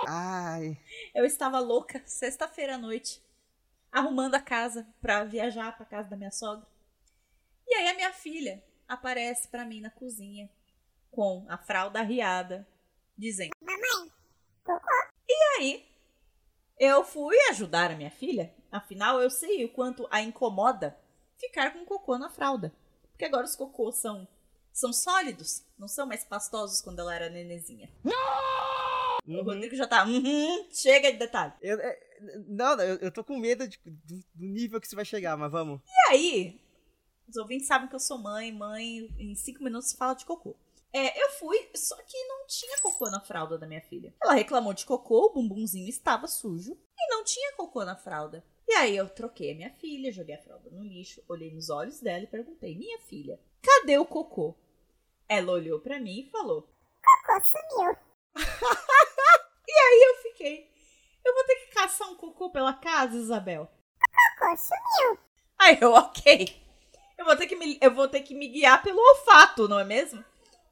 Speaker 2: Ai.
Speaker 1: Eu estava louca sexta-feira à noite, arrumando a casa pra viajar pra casa da minha sogra. E aí a minha filha aparece pra mim na cozinha com a fralda arriada, dizendo: "Mamãe, cocô". E aí eu fui ajudar a minha filha, afinal eu sei o quanto a incomoda ficar com cocô na fralda, porque agora os cocôs são são sólidos, não são mais pastosos quando ela era nenezinha. O
Speaker 2: Uhum.
Speaker 1: Rodrigo já tá, "Uhum, chega de detalhe.
Speaker 2: Eu, é, não, não, eu, eu tô com medo de- do, do nível que você vai chegar, mas vamos.
Speaker 1: E aí, os ouvintes sabem que eu sou mãe, mãe, em cinco minutos fala de cocô. É, eu fui, só que não tinha cocô na fralda da minha filha. Ela reclamou de cocô, o bumbumzinho estava sujo e não tinha cocô na fralda. E aí eu troquei a minha filha, joguei a fralda no lixo, olhei nos olhos dela e perguntei: "Minha filha, cadê o cocô?" Ela olhou pra mim e falou: "Cocô sumiu." e aí eu fiquei: "Eu vou ter que caçar um cocô pela casa, Isabel?" Cocô sumiu. Aí eu, OK. Eu vou ter que me, eu vou ter que me guiar pelo olfato, não é mesmo?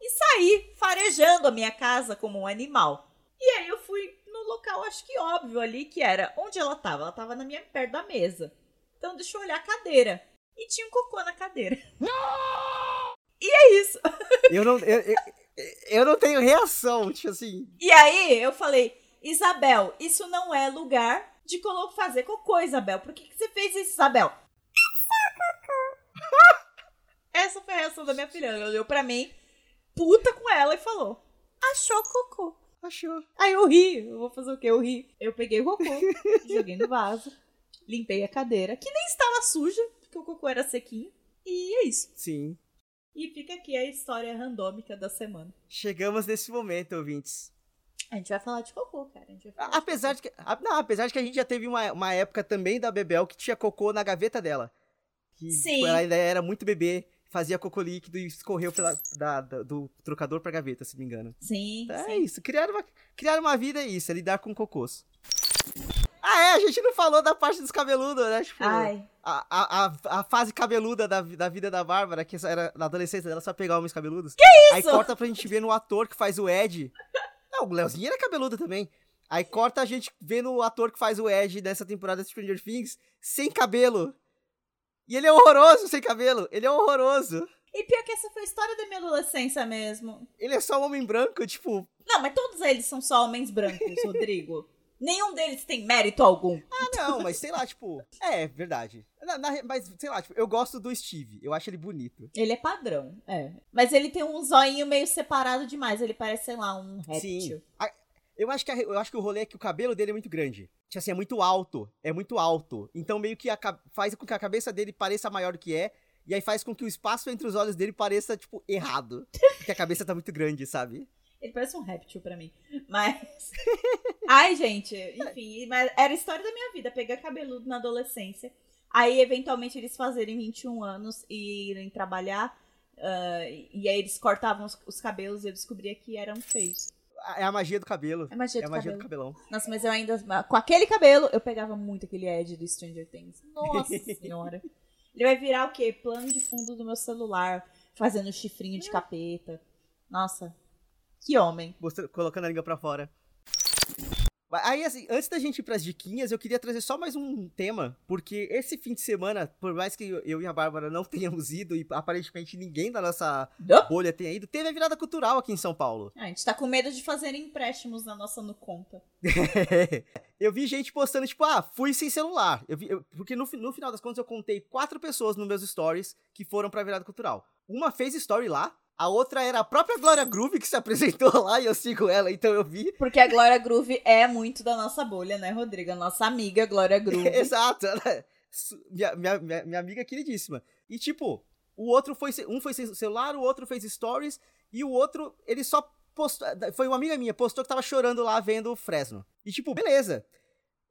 Speaker 1: E sair farejando a minha casa como um animal. E aí eu fui no local, acho que óbvio ali, que era onde ela tava. Ela tava na minha perto da mesa. Então deixa eu olhar a cadeira. E tinha um cocô na cadeira. E é isso.
Speaker 2: Eu não, eu, eu, eu não tenho reação, tipo assim.
Speaker 1: E aí eu falei, Isabel, isso não é lugar de fazer cocô, Isabel. Por que, que você fez isso, Isabel? Essa foi a reação da minha filha. Ela olhou pra mim, puta com ela, e falou: Achou cocô.
Speaker 2: Achou.
Speaker 1: Aí eu ri. Eu vou fazer o quê? Eu ri. Eu peguei o cocô, joguei no vaso, limpei a cadeira, que nem estava suja, porque o cocô era sequinho. E é isso.
Speaker 2: Sim.
Speaker 1: E fica aqui a história randômica da semana.
Speaker 2: Chegamos nesse momento, ouvintes.
Speaker 1: A gente vai falar de cocô, cara. A gente vai falar
Speaker 2: A-
Speaker 1: de
Speaker 2: Apesar de que, a- não, apesar de que a gente já teve uma, uma época também da Bebel que tinha cocô na gaveta dela. Que
Speaker 1: Sim.
Speaker 2: tipo, ela ainda era muito bebê, fazia cocô líquido e escorreu pela, da- da- do trocador pra gaveta, se não me engano.
Speaker 1: Sim,
Speaker 2: É
Speaker 1: sim.
Speaker 2: isso, criar uma, criar uma vida é isso, é lidar com cocôs. Ah, é, a gente não falou da parte dos cabeludos, né? Tipo,
Speaker 1: Ai,
Speaker 2: a, a, a, fase cabeluda da, da vida da Bárbara, que era na adolescência dela só pegar homens cabeludos. Que isso? Aí corta pra gente ver no ator que faz o Ed. Não, o Leozinho era cabeludo também. Aí corta a gente vendo o ator que faz o Ed dessa temporada de Stranger Things sem cabelo. E ele é horroroso sem cabelo. Ele é horroroso.
Speaker 1: E pior que essa foi a história da minha adolescência mesmo.
Speaker 2: Ele é só um homem branco, tipo.
Speaker 1: Não, mas todos eles são só homens brancos, Rodrigo. Nenhum deles tem mérito algum.
Speaker 2: Ah, não, mas sei lá, tipo. É, verdade. Na- na- mas, sei lá, tipo, eu gosto do Steve. Eu acho ele bonito.
Speaker 1: Ele é padrão, é. Mas ele tem um zoinho meio separado demais. Ele parece, sei lá, um réptil.
Speaker 2: Sim. A- Eu acho, que a- eu acho que o rolê é que o cabelo dele é muito grande. Tipo assim, é muito alto. É muito alto. Então meio que a faz com que a cabeça dele pareça maior do que é. E aí faz com que o espaço entre os olhos dele pareça, tipo, errado. Porque a cabeça tá muito grande, sabe?
Speaker 1: Ele parece um réptil pra mim. Mas. Ai, gente, enfim, mas era a história da minha vida. Pegar cabeludo na adolescência. Aí, eventualmente, eles fazerem 21 anos e irem trabalhar. ah, e aí eles cortavam os, os cabelos e eu descobria que eram feios.
Speaker 2: É a magia do cabelo.
Speaker 1: É magia
Speaker 2: É a
Speaker 1: do
Speaker 2: magia
Speaker 1: cabelo.
Speaker 2: do cabelão.
Speaker 1: Nossa, mas eu ainda. Com aquele cabelo, eu pegava muito aquele Ed do Stranger Things. Nossa senhora. Ele vai virar o quê? Plano de fundo do meu celular, fazendo chifrinho de capeta. Nossa. Que homem.
Speaker 2: Mostra- colocando a língua pra fora. Aí, assim, antes da gente ir pras diquinhas, eu queria trazer só mais um tema, porque esse fim de semana, por mais que eu e a Bárbara não tenhamos ido, e aparentemente ninguém da nossa
Speaker 1: Não?
Speaker 2: bolha tenha ido, teve a virada cultural aqui em São Paulo.
Speaker 1: Ah, a gente tá com medo de fazer empréstimos na nossa no conta.
Speaker 2: eu vi gente postando, tipo, ah, fui sem celular. Eu vi, eu- porque no, no final das contas eu contei quatro pessoas nos meus stories que foram pra virada cultural. Uma fez story lá, a outra era a própria Glória Groove que se apresentou lá e eu sigo ela, então eu vi.
Speaker 1: Porque a Glória Groove é muito da nossa bolha, né, Rodrigo? A nossa amiga Glória Groove.
Speaker 2: Exato. ela- su- Minha, minha, minha, minha amiga queridíssima. E tipo, o outro foi. Um foi sem celular, o outro fez stories, e o outro, ele só postou. Foi uma amiga minha, postou que tava chorando lá vendo o Fresno. E tipo, beleza.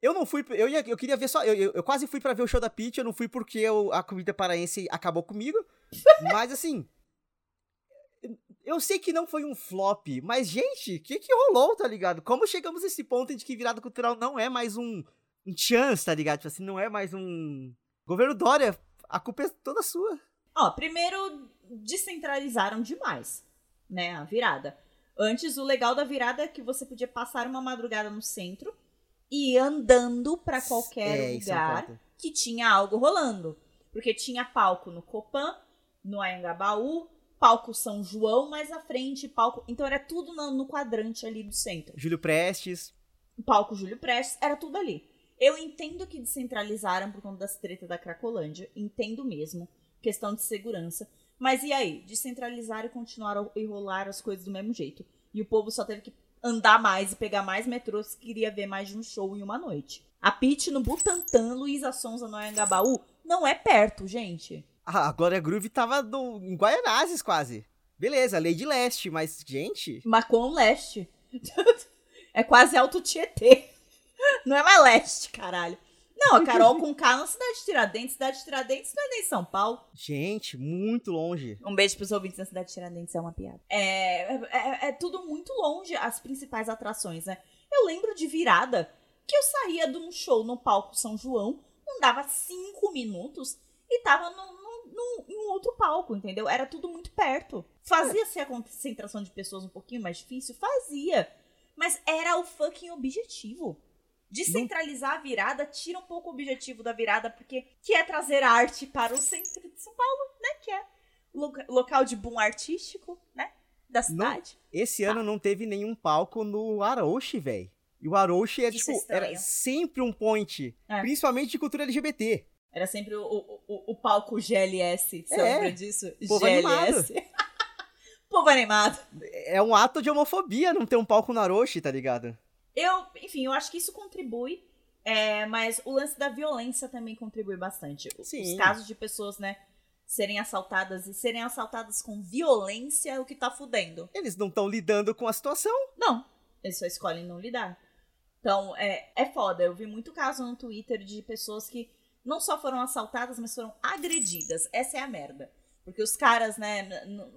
Speaker 2: Eu não fui. Eu, ia, eu queria ver só. Eu, eu, eu quase fui para ver o show da Peach, eu não fui porque eu, a comida paraense acabou comigo. mas assim. Eu sei que não foi um flop, mas, gente, o que, que rolou, tá ligado? Como chegamos nesse ponto de que virada cultural não é mais um, um chance, tá ligado? Tipo assim, não é mais um. Governo Dória, a culpa é toda sua.
Speaker 1: Ó, primeiro descentralizaram demais, né, a virada. Antes, o legal da virada é que você podia passar uma madrugada no centro e ir andando para qualquer
Speaker 2: É, é
Speaker 1: lugar
Speaker 2: ponto.
Speaker 1: que tinha algo rolando. Porque tinha palco no Copan, no Anhangabaú, palco São João mais à frente, palco. Então era tudo no, quadrante ali do centro.
Speaker 2: Júlio Prestes.
Speaker 1: Palco Júlio Prestes, era tudo ali. Eu entendo que descentralizaram por conta das tretas da Cracolândia, entendo mesmo, questão de segurança. Mas e aí? Descentralizaram e continuaram a enrolar as coisas do mesmo jeito. E o povo só teve que andar mais e pegar mais metrô se queria ver mais de um show em uma noite. A Pit no Butantã, Luísa Sonza no Anhangabaú, não é perto, gente.
Speaker 2: Ah, a Glória Groove tava no, em Guaianazes quase. Beleza, Lady Leste, mas, gente.
Speaker 1: Macon Leste. é quase Alto Tietê. Não é mais leste, caralho. Não, a Carol com K na cidade de Tiradentes. Cidade de Tiradentes não é nem São Paulo.
Speaker 2: Gente, muito longe.
Speaker 1: Um beijo pros ouvintes da cidade de Tiradentes, é uma piada. É, é, é tudo muito longe, as principais atrações, né? Eu lembro de virada que eu saía de um show no palco São João, andava cinco minutos e tava no, no, no- em um outro palco, entendeu? Era tudo muito perto. Fazia-se a concentração de pessoas um pouquinho mais difícil? Fazia. Mas era o fucking objetivo. Descentralizar a virada tira um pouco o objetivo da virada, porque que é trazer arte para o centro de São Paulo, né? Que é loca- local de boom artístico, né? Da cidade.
Speaker 2: Esse ano não teve nenhum palco no Arouche, velho. E o Arouche é, tipo,
Speaker 1: é
Speaker 2: era sempre um point.
Speaker 1: É.
Speaker 2: Principalmente de cultura LGBT.
Speaker 1: Era sempre o, o, o- o palco GLS. Você
Speaker 2: É.
Speaker 1: lembra disso?
Speaker 2: Povo
Speaker 1: GLS. Povo animado.
Speaker 2: É um ato de homofobia não ter um palco no Arouche, tá ligado?
Speaker 1: Eu, enfim, eu acho que isso contribui. é, mas o lance da violência também contribui bastante.
Speaker 2: Sim.
Speaker 1: Os casos de pessoas, né, serem assaltadas e serem assaltadas com violência é o que tá fudendo.
Speaker 2: Eles não estão lidando com a situação.
Speaker 1: Não, eles só escolhem não lidar. Então, é, é foda. Eu vi muito caso no Twitter de pessoas que não só foram assaltadas, mas foram agredidas. Essa é a merda. Porque os caras, né,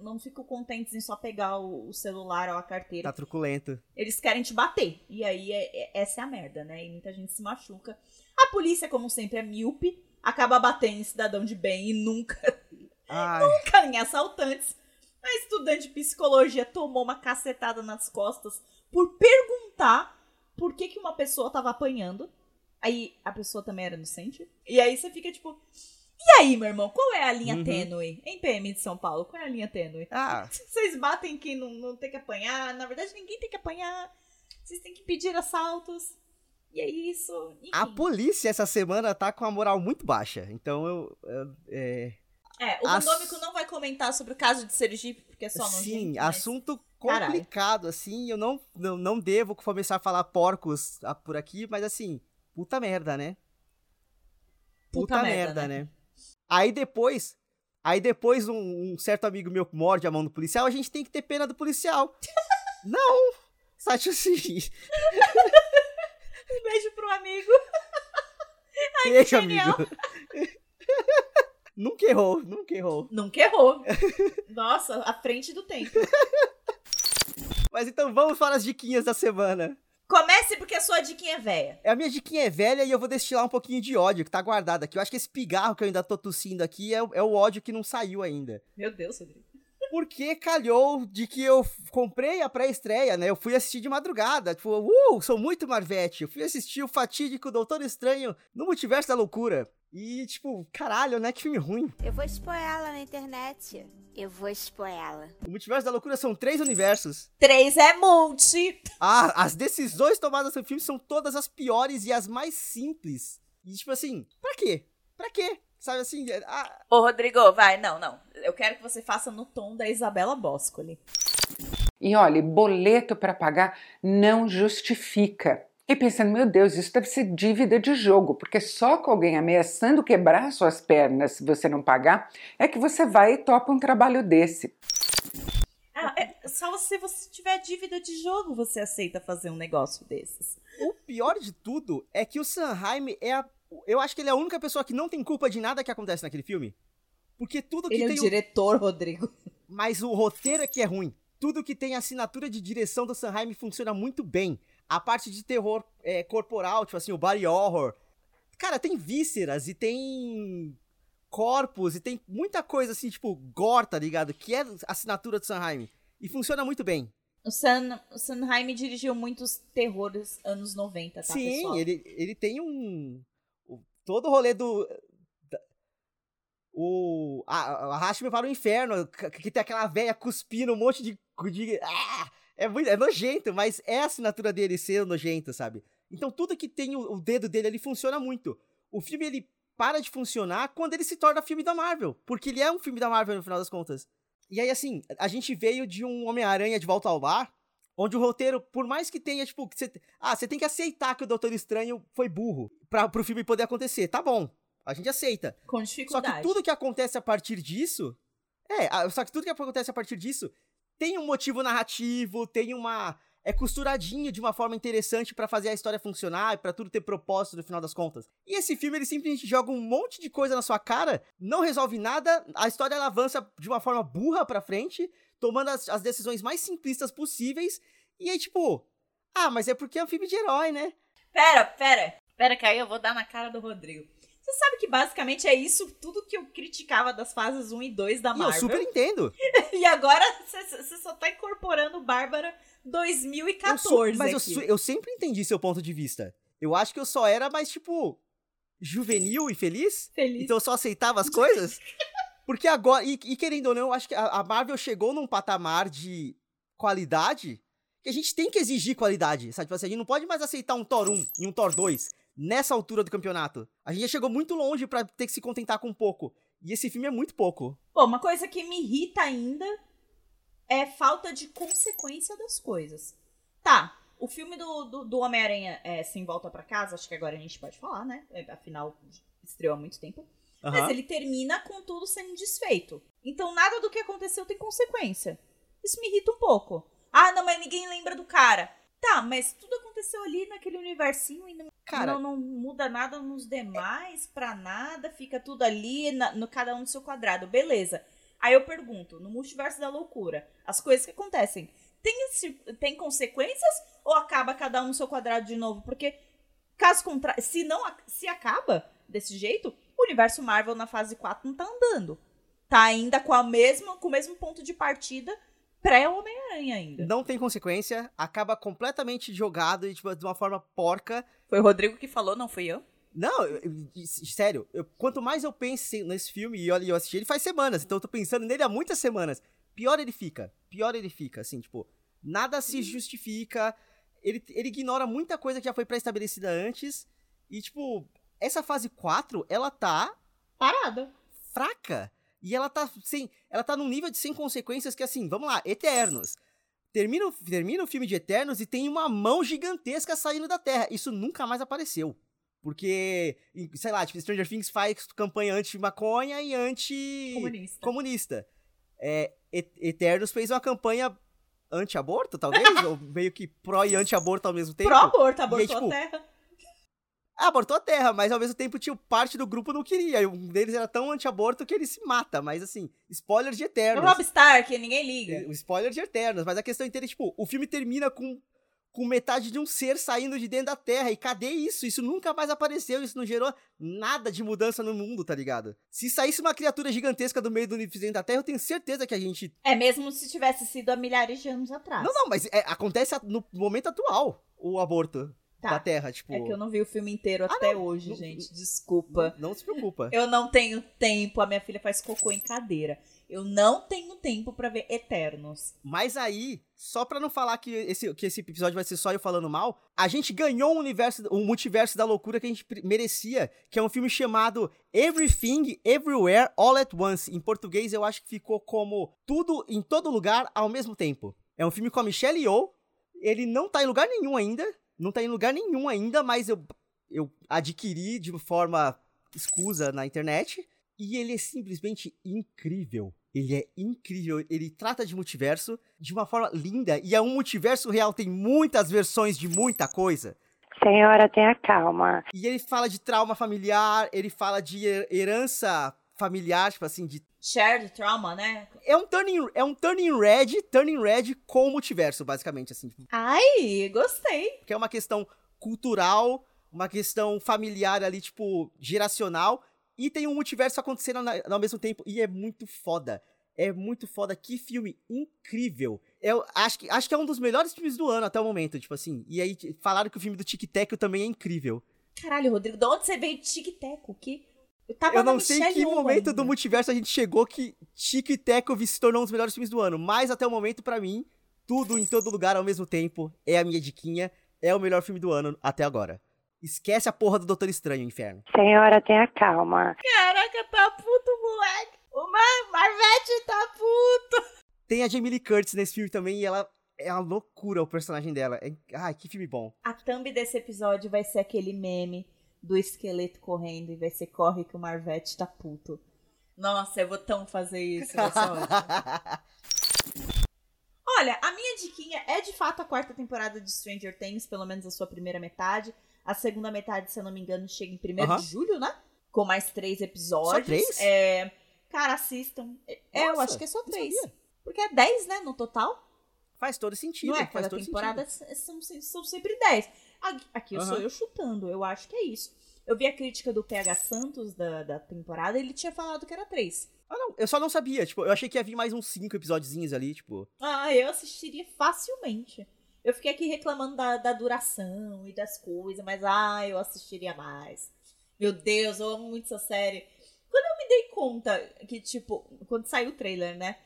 Speaker 1: não ficam contentes em só pegar o, o celular ou a carteira.
Speaker 2: Tá truculento.
Speaker 1: Eles querem te bater. E aí, é- é- essa é a merda, né? E muita gente se machuca. A polícia, como sempre, é míope. Acaba batendo em cidadão de bem e nunca nunca em assaltantes. A estudante de psicologia tomou uma cacetada nas costas por perguntar por que, que uma pessoa tava apanhando. Aí a pessoa também era inocente. E aí você fica tipo. E aí, meu irmão, qual é a linha
Speaker 2: Uhum.
Speaker 1: tênue? Em PM de São Paulo, qual é a linha tênue?
Speaker 2: ah,
Speaker 1: Vocês batem quem não, não tem que apanhar. Na verdade, ninguém tem que apanhar. Vocês têm que pedir assaltos. E é isso. Enfim.
Speaker 2: a polícia essa semana tá com a moral muito baixa. Então eu. eu- é,
Speaker 1: É, o
Speaker 2: As-
Speaker 1: Randômico não vai comentar sobre o caso de Sergipe, porque é só nojento.
Speaker 2: sim,
Speaker 1: mas-
Speaker 2: assunto
Speaker 1: Caralho.
Speaker 2: complicado, assim. Eu não, não, não devo começar a falar porcos ah, por aqui, mas assim, puta merda, né?
Speaker 1: Puta
Speaker 2: Puta,
Speaker 1: merda,
Speaker 2: merda,
Speaker 1: né?
Speaker 2: né? Aí depois. Aí depois um, um certo amigo meu morde a mão do policial, a gente tem que ter pena do policial. não! Sabe assim?
Speaker 1: Um beijo pro amigo.
Speaker 2: Beijo,
Speaker 1: genial.
Speaker 2: amigo. nunca errou, nunca errou.
Speaker 1: Nunca errou. Nossa, à frente do tempo.
Speaker 2: Mas então vamos para as diquinhas da semana.
Speaker 1: Sua diquinha é velha.
Speaker 2: A minha diquinha é velha e eu vou destilar um pouquinho de ódio que tá guardado aqui. Eu acho que esse pigarro que eu ainda tô tossindo aqui é, o- é o ódio que não saiu ainda.
Speaker 1: Meu Deus, Rodrigo.
Speaker 2: Porque calhou de que eu comprei a pré-estreia, né? Eu fui assistir de madrugada. Tipo, uh, sou muito Marvete. Eu fui assistir o fatídico Doutor Estranho no Multiverso da Loucura. E, tipo, caralho, né? Que filme ruim.
Speaker 5: Eu vou expor ela na internet. Eu vou expor ela.
Speaker 2: O Multiverso da Loucura são três universos.
Speaker 1: Três é multi.
Speaker 2: Ah, as decisões tomadas no filme são todas as piores e as mais simples. E, tipo assim, pra quê? Pra quê? Sabe assim, ah,
Speaker 1: Ô, Rodrigo, vai. Não, não. Eu quero que você faça no tom da Isabela Boscoli.
Speaker 6: E olha, boleto para pagar não justifica. Fiquei pensando, meu Deus, isso deve ser dívida de jogo, porque só com alguém ameaçando quebrar suas pernas se você não pagar, é que você vai e topa um trabalho desse.
Speaker 1: Ah, é- só se você tiver dívida de jogo você aceita fazer um negócio desses.
Speaker 2: O pior de tudo é que o Sanheim é a. Eu acho que ele é a única pessoa que não tem culpa de nada que acontece naquele filme. Porque tudo que
Speaker 1: Ele é
Speaker 2: tem.
Speaker 1: o
Speaker 2: o-
Speaker 1: diretor, Rodrigo.
Speaker 2: Mas o roteiro é que é ruim. Tudo que tem assinatura de direção do Sanheim funciona muito bem. A parte de terror é, corporal, tipo assim, o body horror. Cara, tem vísceras e tem corpos e tem muita coisa assim, tipo, gore, tá ligado? Que é assinatura do Sanheim. E funciona muito bem.
Speaker 1: O, San, o Sanheim dirigiu muitos terrores anos 90, tá,
Speaker 2: Sim,
Speaker 1: pessoal?
Speaker 2: ele, ele tem um. todo o rolê do. o. A, Arraste-me para o inferno, que, que tem aquela velha cuspindo um monte de. de ah, é, muito, é nojento, mas é a assinatura dele ser nojento, sabe? Então tudo que tem o, o dedo dele ali funciona muito. O filme ele para de funcionar quando ele se torna filme da Marvel, porque ele é um filme da Marvel no final das contas. E aí, assim, a gente veio de um Homem-Aranha de volta ao lar, onde o roteiro, por mais que tenha, tipo, que você, ah, você tem que aceitar que o Doutor Estranho foi burro pra, pro filme poder acontecer. Tá bom, a gente aceita.
Speaker 1: Com
Speaker 2: Só
Speaker 1: dificuldade.
Speaker 2: que tudo que acontece a partir disso. É, só que tudo que acontece a partir disso tem um motivo narrativo, tem uma. É costuradinho de uma forma interessante pra fazer a história funcionar, pra tudo ter propósito no final das contas. E esse filme, ele simplesmente joga um monte de coisa na sua cara, não resolve nada, a história ela avança de uma forma burra pra frente, tomando as, as decisões mais simplistas possíveis, e aí, tipo. Ah, mas é porque é um filme de herói, né?
Speaker 1: Pera, pera. Pera que aí eu vou dar na cara do Rodrigo. Você sabe que basicamente é isso tudo que eu criticava das fases 1 e 2 da
Speaker 2: E eu
Speaker 1: Marvel.
Speaker 2: super entendo.
Speaker 1: E agora você só tá incorporando Bárbara
Speaker 2: Eu
Speaker 1: 2014
Speaker 2: sou- mas eu,
Speaker 1: aqui.
Speaker 2: su- eu sempre entendi seu ponto de vista. Eu acho que eu só era mais, tipo, juvenil e feliz.
Speaker 1: Feliz.
Speaker 2: Então eu só aceitava as coisas. Porque agora, e, e querendo ou não, eu acho que a, a Marvel chegou num patamar de qualidade que a gente tem que exigir qualidade. Sabe? Tipo assim, a gente não pode mais aceitar um Thor 1 e um Thor 2 nessa altura do campeonato. A gente já chegou muito longe pra ter que se contentar com pouco. E esse filme é muito pouco.
Speaker 1: Bom, uma coisa que me irrita ainda é falta de consequência das coisas. Tá, o filme do, do, do Homem-Aranha é, Sem Volta Pra Casa, acho que agora a gente pode falar, né? É, Afinal, estreou há muito tempo. Mas ele termina com tudo sendo desfeito. Então nada do que aconteceu tem consequência. Isso me irrita um pouco. Ah, não, mas ninguém lembra do cara. Tá, mas tudo aconteceu ali naquele universinho e não,
Speaker 2: Cara,
Speaker 1: não, não muda nada nos demais, pra nada, fica tudo ali, na- no cada um no seu quadrado, beleza. Aí eu pergunto, no multiverso da loucura, as coisas que acontecem, tem, esse- tem consequências ou acaba cada um no seu quadrado de novo? Porque, caso contrário, se não se acaba desse jeito, o universo Marvel na fase 4 não tá andando. Tá ainda com, a mesma, com o mesmo ponto de partida pré-Homem-Aranha ainda.
Speaker 2: não tem consequência, acaba completamente jogado e, tipo, de uma forma porca.
Speaker 1: Foi o Rodrigo que falou, não fui eu?
Speaker 2: Não, eu- eu- sério, eu- quanto mais eu penso nesse filme, e olha, eu assisti ele faz semanas, então eu tô pensando nele há muitas semanas, pior ele fica, pior ele fica, assim, tipo, nada se justifica, ele, ele ignora muita coisa que já foi pré-estabelecida antes, e, tipo, essa fase 4, ela tá
Speaker 1: Parada.
Speaker 2: fraca, e ela tá sem, ela tá num nível de sem consequências que, assim, vamos lá, Eternos. Termina, o- termina o filme de Eternos e tem uma mão gigantesca saindo da Terra. Isso nunca mais apareceu. Porque, sei lá, tipo, Stranger Things faz campanha anti-maconha e anti-comunista.
Speaker 1: Comunista.
Speaker 2: É, Eternos fez uma campanha anti-aborto, talvez? ou meio que pró e anti-aborto ao mesmo tempo.
Speaker 1: Pro-aborto,
Speaker 2: E aí,
Speaker 1: abortou
Speaker 2: tipo,
Speaker 1: a terra.
Speaker 2: Abortou a terra, mas ao mesmo tempo tinha parte do grupo não queria. E um deles era tão anti-aborto que ele se mata. Mas assim, spoiler de
Speaker 1: O
Speaker 2: Eternos.
Speaker 1: Rob Stark, ninguém liga.
Speaker 2: O spoiler de Eternos, mas a questão inteira é, tipo, o filme termina com, com metade de um ser saindo de dentro da Terra. E cadê isso? Isso nunca mais apareceu, isso não gerou nada de mudança no mundo, tá ligado? Se saísse uma criatura gigantesca do meio do universo dentro da Terra, eu tenho certeza que a gente.
Speaker 1: É mesmo se tivesse sido há milhares de anos atrás.
Speaker 2: Não, não, mas é- acontece no momento atual o aborto
Speaker 1: Tá.
Speaker 2: da Terra, tipo.
Speaker 1: É que eu não vi o filme inteiro até hoje,
Speaker 2: não-
Speaker 1: gente. Desculpa.
Speaker 2: Não, não se preocupa.
Speaker 1: Eu não tenho tempo. A minha filha faz cocô em cadeira. Eu não tenho tempo pra ver Eternos.
Speaker 2: Mas aí, só pra não falar que esse, que esse episódio vai ser só eu falando mal, a gente ganhou um universo, um multiverso da loucura que a gente merecia, que é um filme chamado Everything, Everywhere, All at Once. Em português, eu acho que ficou como Tudo em Todo Lugar ao mesmo tempo. É um filme com a Michelle Yeoh. Ele não tá em lugar nenhum ainda. Não tá em lugar nenhum ainda, mas eu, eu adquiri de forma escusa na internet. E ele é simplesmente incrível. Ele é incrível, ele trata de multiverso de uma forma linda e é um multiverso real, tem muitas versões de muita coisa.
Speaker 7: Senhora, tenha calma.
Speaker 2: E ele fala de trauma familiar, ele fala de her- herança familiar, tipo assim, de
Speaker 1: Shared trauma, né?
Speaker 2: é um turning é um turning red, turning red com o multiverso, basicamente assim, tipo,
Speaker 1: Ai, gostei.
Speaker 2: que é uma questão cultural, uma questão familiar ali, tipo, geracional, e tem um multiverso acontecendo na- ao mesmo tempo, e é muito foda. É muito foda, que filme incrível. Eu acho que, acho que é um dos melhores filmes do ano até o momento, tipo assim. E aí falaram que o filme do Tic Tac também é incrível.
Speaker 1: Caralho, Rodrigo, de onde você veio de tic-teco? Que... Eu tava
Speaker 2: Eu não sei em que momento
Speaker 1: ainda.
Speaker 2: do multiverso a gente chegou que Tic Tac se tornou um dos melhores filmes do ano, mas até o momento, pra mim, tudo em todo lugar ao mesmo tempo é a minha diquinha, é o melhor filme do ano até agora. Esquece a porra do Doutor Estranho, inferno.
Speaker 7: Senhora, tenha calma.
Speaker 1: Caraca, tá puto, moleque. O Mar Marvete tá puto.
Speaker 2: Tem a Jamie Lee Curtis nesse filme também e ela é uma loucura o personagem dela. É- Ai, que filme bom.
Speaker 1: A thumb desse episódio vai ser aquele meme do esqueleto correndo e vai ser corre que o Marvete tá puto. Nossa, eu vou tão fazer isso. Olha, a minha diquinha é de fato a quarta temporada de Stranger Things, pelo menos a sua primeira metade. A segunda metade, se eu não me engano, chega em 1
Speaker 2: Aham.
Speaker 1: de julho, né? Com mais três episódios.
Speaker 2: Só três?
Speaker 1: É, cara, assistam. É, eu acho que é só três. Porque é 10, né, no total.
Speaker 2: Faz todo sentido.
Speaker 1: Não é? Cada temporada são, são sempre 10. Aqui- eu sou eu chutando, eu acho que é isso. Eu vi a crítica do PH Santos da, da temporada, ele tinha falado que era 3.
Speaker 2: Ah, não, eu só não sabia. Tipo, eu achei que ia vir mais uns cinco episódiozinhos ali, tipo.
Speaker 1: Ah, eu assistiria facilmente. Eu fiquei aqui reclamando da, da duração e das coisas, mas ah, eu assistiria mais. Meu Deus, eu amo muito essa série. Quando eu me dei conta que, tipo, quando saiu o trailer, né?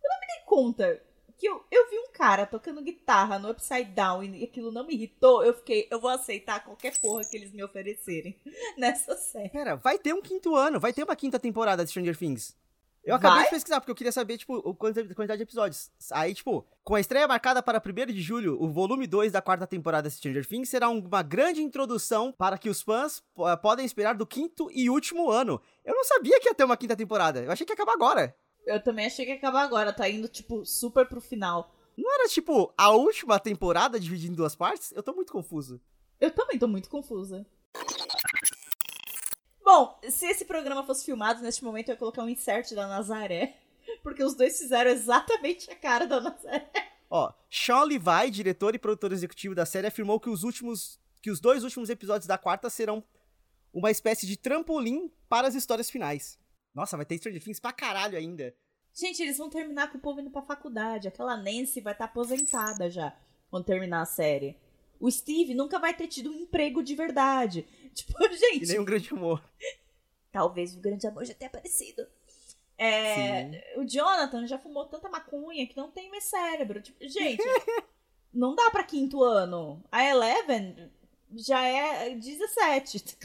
Speaker 1: Quando eu me dei conta que eu, eu vi um cara tocando guitarra no Upside Down e aquilo não me irritou, eu fiquei, eu vou aceitar qualquer porra que eles me oferecerem nessa série.
Speaker 2: Pera, vai ter um quinto ano, vai ter uma quinta temporada de Stranger Things. Eu acabei
Speaker 1: Vai?
Speaker 2: de pesquisar, porque eu queria saber, tipo, a quantidade de episódios. Aí, tipo, com a estreia marcada para 1 de julho, o volume 2 da quarta temporada de Stranger Things será um- uma grande introdução para que os fãs po- podem esperar do quinto e último ano. Eu não sabia que ia ter uma quinta temporada. Eu achei que ia acabar agora.
Speaker 1: Eu também achei que ia acabar agora, tá indo, tipo, super pro final.
Speaker 2: Não era, tipo, a última temporada dividida em duas partes? Eu tô muito confuso.
Speaker 1: Eu também tô muito confusa. Bom, se esse programa fosse filmado, neste momento eu ia colocar um insert da Nazaré. Porque os dois fizeram exatamente a cara da Nazaré.
Speaker 2: Ó, Sean Levi, diretor e produtor executivo da série, afirmou que os últimos. que os dois últimos episódios da quarta serão uma espécie de trampolim para as histórias finais. Nossa, vai ter Stranger Things pra caralho ainda.
Speaker 1: Gente, eles vão terminar com o povo indo pra faculdade. Aquela Nancy vai estar aposentada já quando terminar a série. O Steve nunca vai ter tido um emprego de verdade. Tipo,
Speaker 2: E
Speaker 1: gente,
Speaker 2: nem um grande amor.
Speaker 1: talvez o grande amor já tenha aparecido. É, o Jonathan já fumou tanta maconha que não tem mais cérebro. Tipo, gente, não dá pra quinto ano. A Eleven já é 17.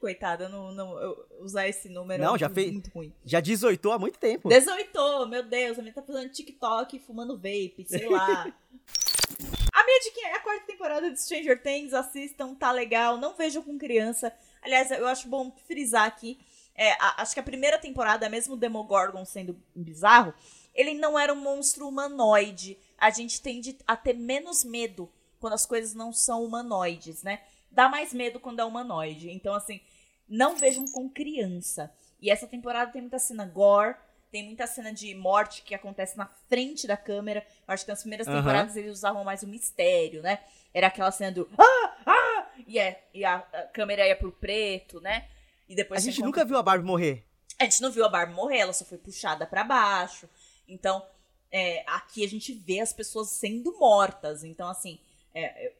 Speaker 1: Coitada, não, não, usar esse número
Speaker 2: Não,
Speaker 1: é
Speaker 2: já
Speaker 1: muito,
Speaker 2: fez-
Speaker 1: muito ruim.
Speaker 2: Já 18 há muito tempo.
Speaker 1: 18, meu Deus, a minha tá fazendo TikTok, fumando vape, sei lá. a minha dica é a quarta temporada de Stranger Things, assistam, tá legal, não vejam com criança. Aliás, eu acho bom frisar aqui, é, a- acho que a primeira temporada, mesmo o Demogorgon sendo bizarro, ele não era um monstro humanoide. A gente tende a ter menos medo quando as coisas não são humanoides, né? Dá mais medo quando é humanoide. Então, assim, não vejam com criança. E essa temporada tem muita cena gore, tem muita cena de morte que acontece na frente da câmera. Eu acho que nas primeiras
Speaker 2: Aham.
Speaker 1: temporadas eles usavam mais o mistério, né? Era aquela cena do ah, ah, e, é, e a, a câmera ia pro preto, né? E depois
Speaker 2: A gente
Speaker 1: encontra-
Speaker 2: nunca viu a Barbie morrer.
Speaker 1: a gente não viu a Barbie morrer, ela só foi puxada pra baixo. Então, é, aqui a gente vê as pessoas sendo mortas. Então, assim, é,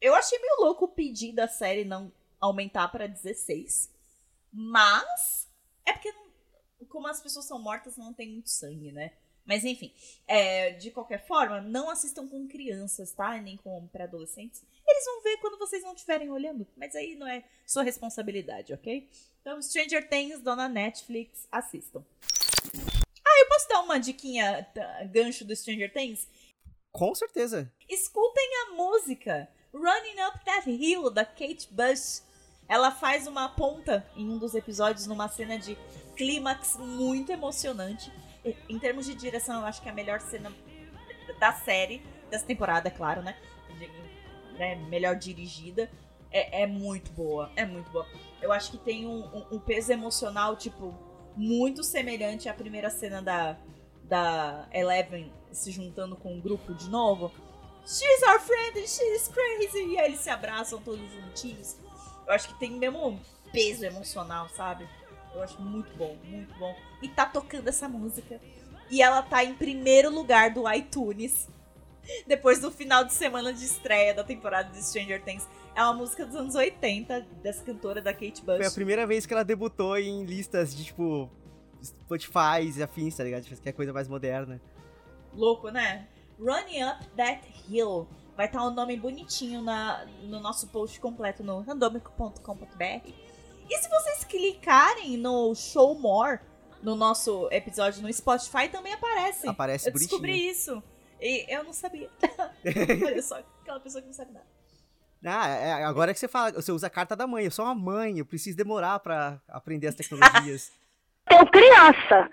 Speaker 1: eu, achei meio louco o pedir da série não aumentar pra 16. Mas, é porque, como as pessoas são mortas, não tem muito sangue, né? Mas, enfim, é, de qualquer forma, não assistam com crianças, tá? Nem com pré-adolescentes. Eles vão ver quando vocês não estiverem olhando. Mas aí não é sua responsabilidade, ok? Então, Stranger Things, dona Netflix, assistam. Ah, eu posso dar uma diquinha, gancho do Stranger Things?
Speaker 2: Com certeza.
Speaker 1: Escutem a música Running Up That Hill, da Kate Bush. Ela faz uma ponta em um dos episódios numa cena de clímax muito emocionante. em termos de direção, eu acho que é a melhor cena da série, dessa temporada, é claro, né? De- né, melhor dirigida. É, é muito boa, é muito boa. Eu acho que tem um, um- um peso emocional, tipo, muito semelhante à primeira cena da, da Eleven se juntando com o grupo de novo. She's our friend and she's crazy! E aí eles se abraçam todos juntinhos. Eu acho que tem mesmo peso emocional, sabe? Eu acho muito bom, muito bom. E tá tocando essa música. E ela tá em primeiro lugar do iTunes. Depois do final de semana de estreia da temporada de Stranger Things. É uma música dos anos 80, dessa cantora da Kate Bush.
Speaker 2: Foi a primeira vez que ela debutou em listas de, tipo, Spotify e afins, tá ligado? Tipo, que é coisa mais moderna.
Speaker 1: Louco, né? Running Up That Hill. Vai estar um nome bonitinho na, no nosso post completo no randomico.com.br. E se vocês clicarem no Show More, no nosso episódio no Spotify, também aparece.
Speaker 2: Aparece
Speaker 1: Eu
Speaker 2: bonitinho.
Speaker 1: descobri isso. E eu não sabia. Olha só, aquela pessoa que não sabe nada.
Speaker 2: Ah, é, agora que você fala, você usa a carta da mãe. Eu sou uma mãe, eu preciso demorar pra aprender as tecnologias.
Speaker 7: Tenho criança.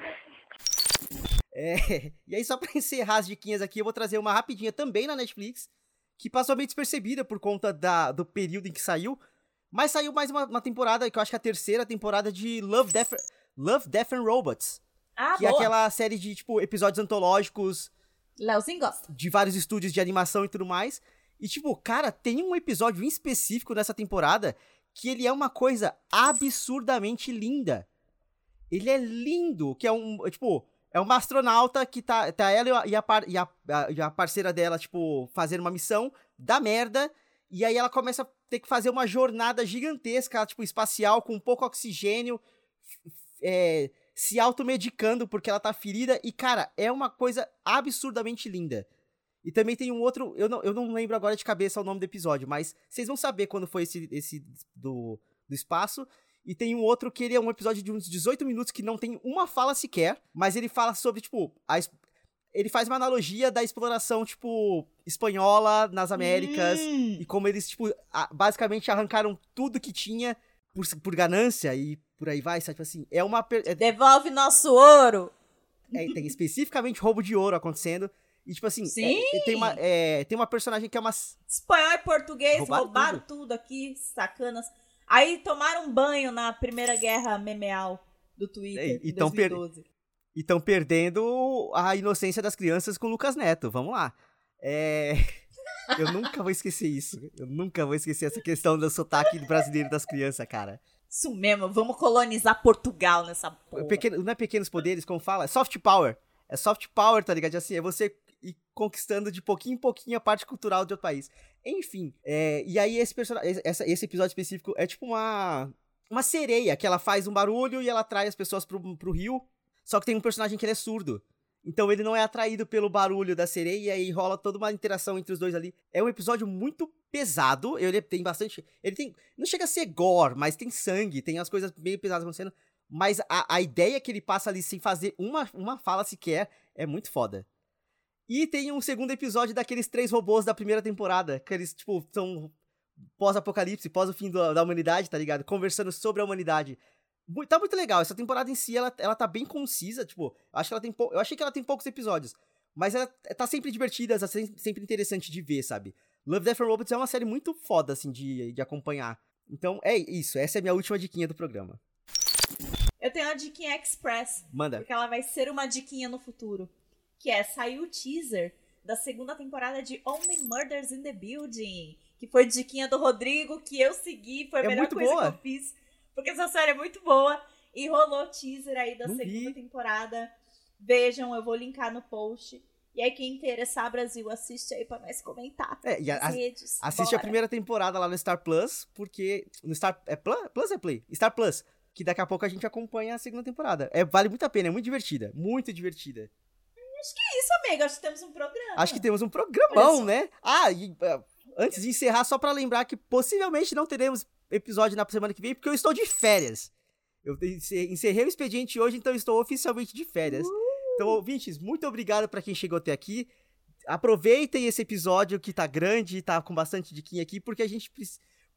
Speaker 2: É, e aí, só pra encerrar as diquinhas aqui, eu vou trazer uma rapidinha também na Netflix, que passou meio despercebida por conta da, do período em que saiu. Mas saiu mais uma, uma temporada, que eu acho que é a terceira temporada de Love, Death, Love, Death and Robots.
Speaker 1: Ah,
Speaker 2: que é
Speaker 1: boa.
Speaker 2: aquela série de, tipo, episódios antológicos
Speaker 1: Leozinho gosta.
Speaker 2: de vários estúdios de animação e tudo mais. E, tipo, cara, tem um episódio em específico nessa temporada que ele é uma coisa absurdamente linda. Ele é lindo, que é um, tipo, é uma astronauta que tá, tá ela e a, e a, e a parceira dela, tipo, fazendo uma missão, dá merda, e aí ela começa a ter que fazer uma jornada gigantesca, tipo, espacial, com pouco oxigênio, é, se automedicando porque ela tá ferida, e, cara, é uma coisa absurdamente linda. E também tem um outro, eu não, eu não lembro agora de cabeça o nome do episódio, mas vocês vão saber quando foi esse, esse do, do espaço. E tem um outro que ele é um episódio de uns 18 minutos que não tem uma fala sequer, mas ele fala sobre, tipo, a ele faz uma analogia da exploração, tipo, espanhola nas Américas.
Speaker 1: Hum.
Speaker 2: E como eles, tipo, a- basicamente arrancaram tudo que tinha por, por ganância e por aí vai, sabe? Tipo assim, é uma. per- é-
Speaker 1: Devolve nosso ouro.
Speaker 2: é, tem especificamente roubo de ouro acontecendo. E, tipo assim,
Speaker 1: Sim!
Speaker 2: é- tem, uma, é, tem uma personagem que é uma.
Speaker 1: Espanhol e português
Speaker 2: Roubaram
Speaker 1: roubaram, tudo. aqui, sacanas. Aí tomaram um banho na primeira guerra memeal do Twitter
Speaker 2: É,
Speaker 1: em
Speaker 2: e tão per-
Speaker 1: 2012.
Speaker 2: E estão perdendo a inocência das crianças com o Lucas Neto. Vamos lá. É. Eu nunca vou esquecer isso. Eu nunca vou esquecer essa questão do sotaque brasileiro das crianças, cara.
Speaker 1: Isso mesmo, vamos colonizar Portugal nessa porra.
Speaker 2: Pequeno- não é pequenos poderes, como fala? É soft power. É soft power, tá ligado? Assim, é você ir conquistando de pouquinho em pouquinho a parte cultural de outro país. Enfim, é, e aí esse, essa- esse episódio específico é tipo uma, uma sereia, que ela faz um barulho e ela atrai as pessoas pro, pro rio. Só que tem um personagem que ele é surdo. Então ele não é atraído pelo barulho da sereia e rola toda uma interação entre os dois ali. É um episódio muito pesado. Ele tem bastante. Ele tem. Não chega a ser gore, mas tem sangue, tem as coisas meio pesadas acontecendo. Mas a, a ideia que ele passa ali sem fazer uma, uma fala sequer é muito foda. E tem um segundo episódio daqueles três robôs da primeira temporada, que eles, tipo, são pós-apocalipse, pós o fim do- da humanidade, tá ligado? Conversando sobre a humanidade. Tá muito legal. Essa temporada em si, ela, ela tá bem concisa, tipo, eu acho que ela tem eu achei que ela tem poucos episódios, mas ela tá sempre divertida, tá sem- sempre interessante de ver, sabe? Love, Death and Robots é uma série muito foda, assim, de, de acompanhar. Então, é isso. Essa é a minha última diquinha do programa.
Speaker 1: Eu tenho uma diquinha express,
Speaker 2: Manda.
Speaker 1: porque ela vai ser uma diquinha no futuro. Que é, saiu o teaser da segunda temporada de Only Murders in the Building. Que foi diquinha do Rodrigo, que eu segui, foi a
Speaker 2: É
Speaker 1: melhor coisa
Speaker 2: boa.
Speaker 1: que eu fiz. Porque essa série é muito boa. E rolou o teaser aí da
Speaker 2: Não
Speaker 1: segunda
Speaker 2: vi.
Speaker 1: temporada. Vejam, eu vou linkar no post. E aí, quem interessar, Brasil, assiste aí pra nós comentar.
Speaker 2: É, e a- a-
Speaker 1: redes.
Speaker 2: Assiste a
Speaker 1: Bora.
Speaker 2: primeira temporada lá no Star Plus, porque. No Star. É Plus? Plus é Play? Star Plus. Que daqui a pouco a gente acompanha a segunda temporada. É, vale muito a pena, é muito divertida. Muito divertida.
Speaker 1: Isso, amiga, acho que temos um programa.
Speaker 2: Acho que temos um programão, né? Ah, e ah, antes de encerrar, só pra lembrar que possivelmente não teremos episódio na semana que vem, porque eu estou de férias. Eu encer- encerrei o expediente hoje, então estou oficialmente de férias. Então, ouvintes, muito obrigado pra quem chegou até aqui. Aproveitem esse episódio que tá grande, tá com bastante diquinha aqui, porque a gente,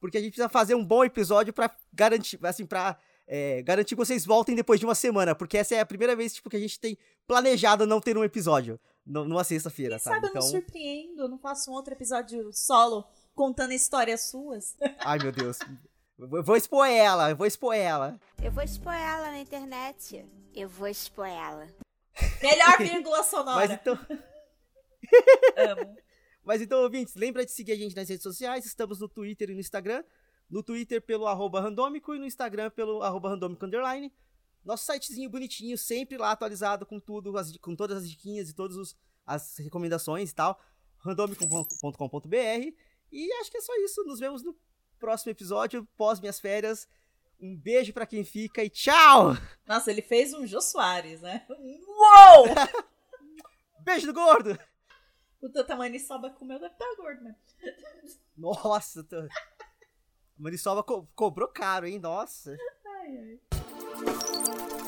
Speaker 2: porque a gente precisa fazer um bom episódio pra garantir, assim, pra é, garantir que vocês voltem depois de uma semana, porque essa é a primeira vez tipo, que a gente tem planejado não ter um episódio no- numa sexta-feira, sabe?
Speaker 1: sabe eu
Speaker 2: Então,
Speaker 1: não surpreendo, não faço um outro episódio solo contando histórias suas.
Speaker 2: ai meu Deus. Eu vou expor ela, eu vou expor ela.
Speaker 5: Eu vou expor ela na internet. Eu vou expor ela.
Speaker 1: Melhor vírgula
Speaker 2: Mas
Speaker 1: sonora.
Speaker 2: então,
Speaker 1: Amo.
Speaker 2: mas então, ouvintes, lembra de seguir a gente nas redes sociais. Estamos no Twitter e no Instagram. No Twitter pelo arroba randômico e no Instagram pelo arroba randômico underline. Nosso sitezinho bonitinho, sempre lá atualizado com tudo, as- com todas as diquinhas e todas os- as recomendações e tal. randomico.com.br. E acho que é só isso. Nos vemos no próximo episódio, pós minhas férias. Um beijo pra quem fica e tchau!
Speaker 1: Nossa, ele fez um Jô Soares, né? Uou!
Speaker 2: Beijo do gordo!
Speaker 1: o teu maniçoba comeu deve estar gordo, né?
Speaker 2: Nossa, tô... a Marissalva co- cobrou caro, hein? Nossa.
Speaker 1: Ai, ai.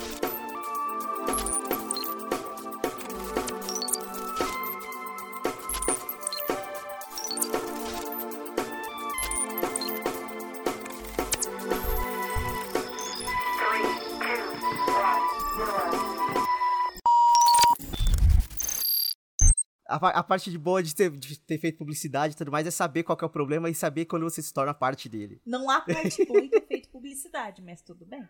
Speaker 2: A, pa- a parte de boa de ter, de ter feito publicidade e tudo mais é saber qual é o problema e saber quando você se torna parte dele.
Speaker 1: Não há parte boa em ter feito publicidade, mas tudo bem.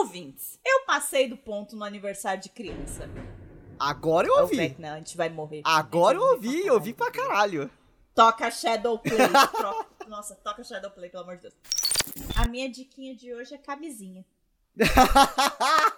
Speaker 1: Ouvintes, eu passei do ponto no aniversário de criança.
Speaker 2: Agora eu
Speaker 1: Ô,
Speaker 2: ouvi.
Speaker 1: Não, a gente vai morrer.
Speaker 2: Agora eu ouvi, eu ouvi pra caralho.
Speaker 1: Toca Shadowplay. Tro- Nossa, toca Shadowplay, pelo amor de Deus. A minha diquinha de hoje é camisinha.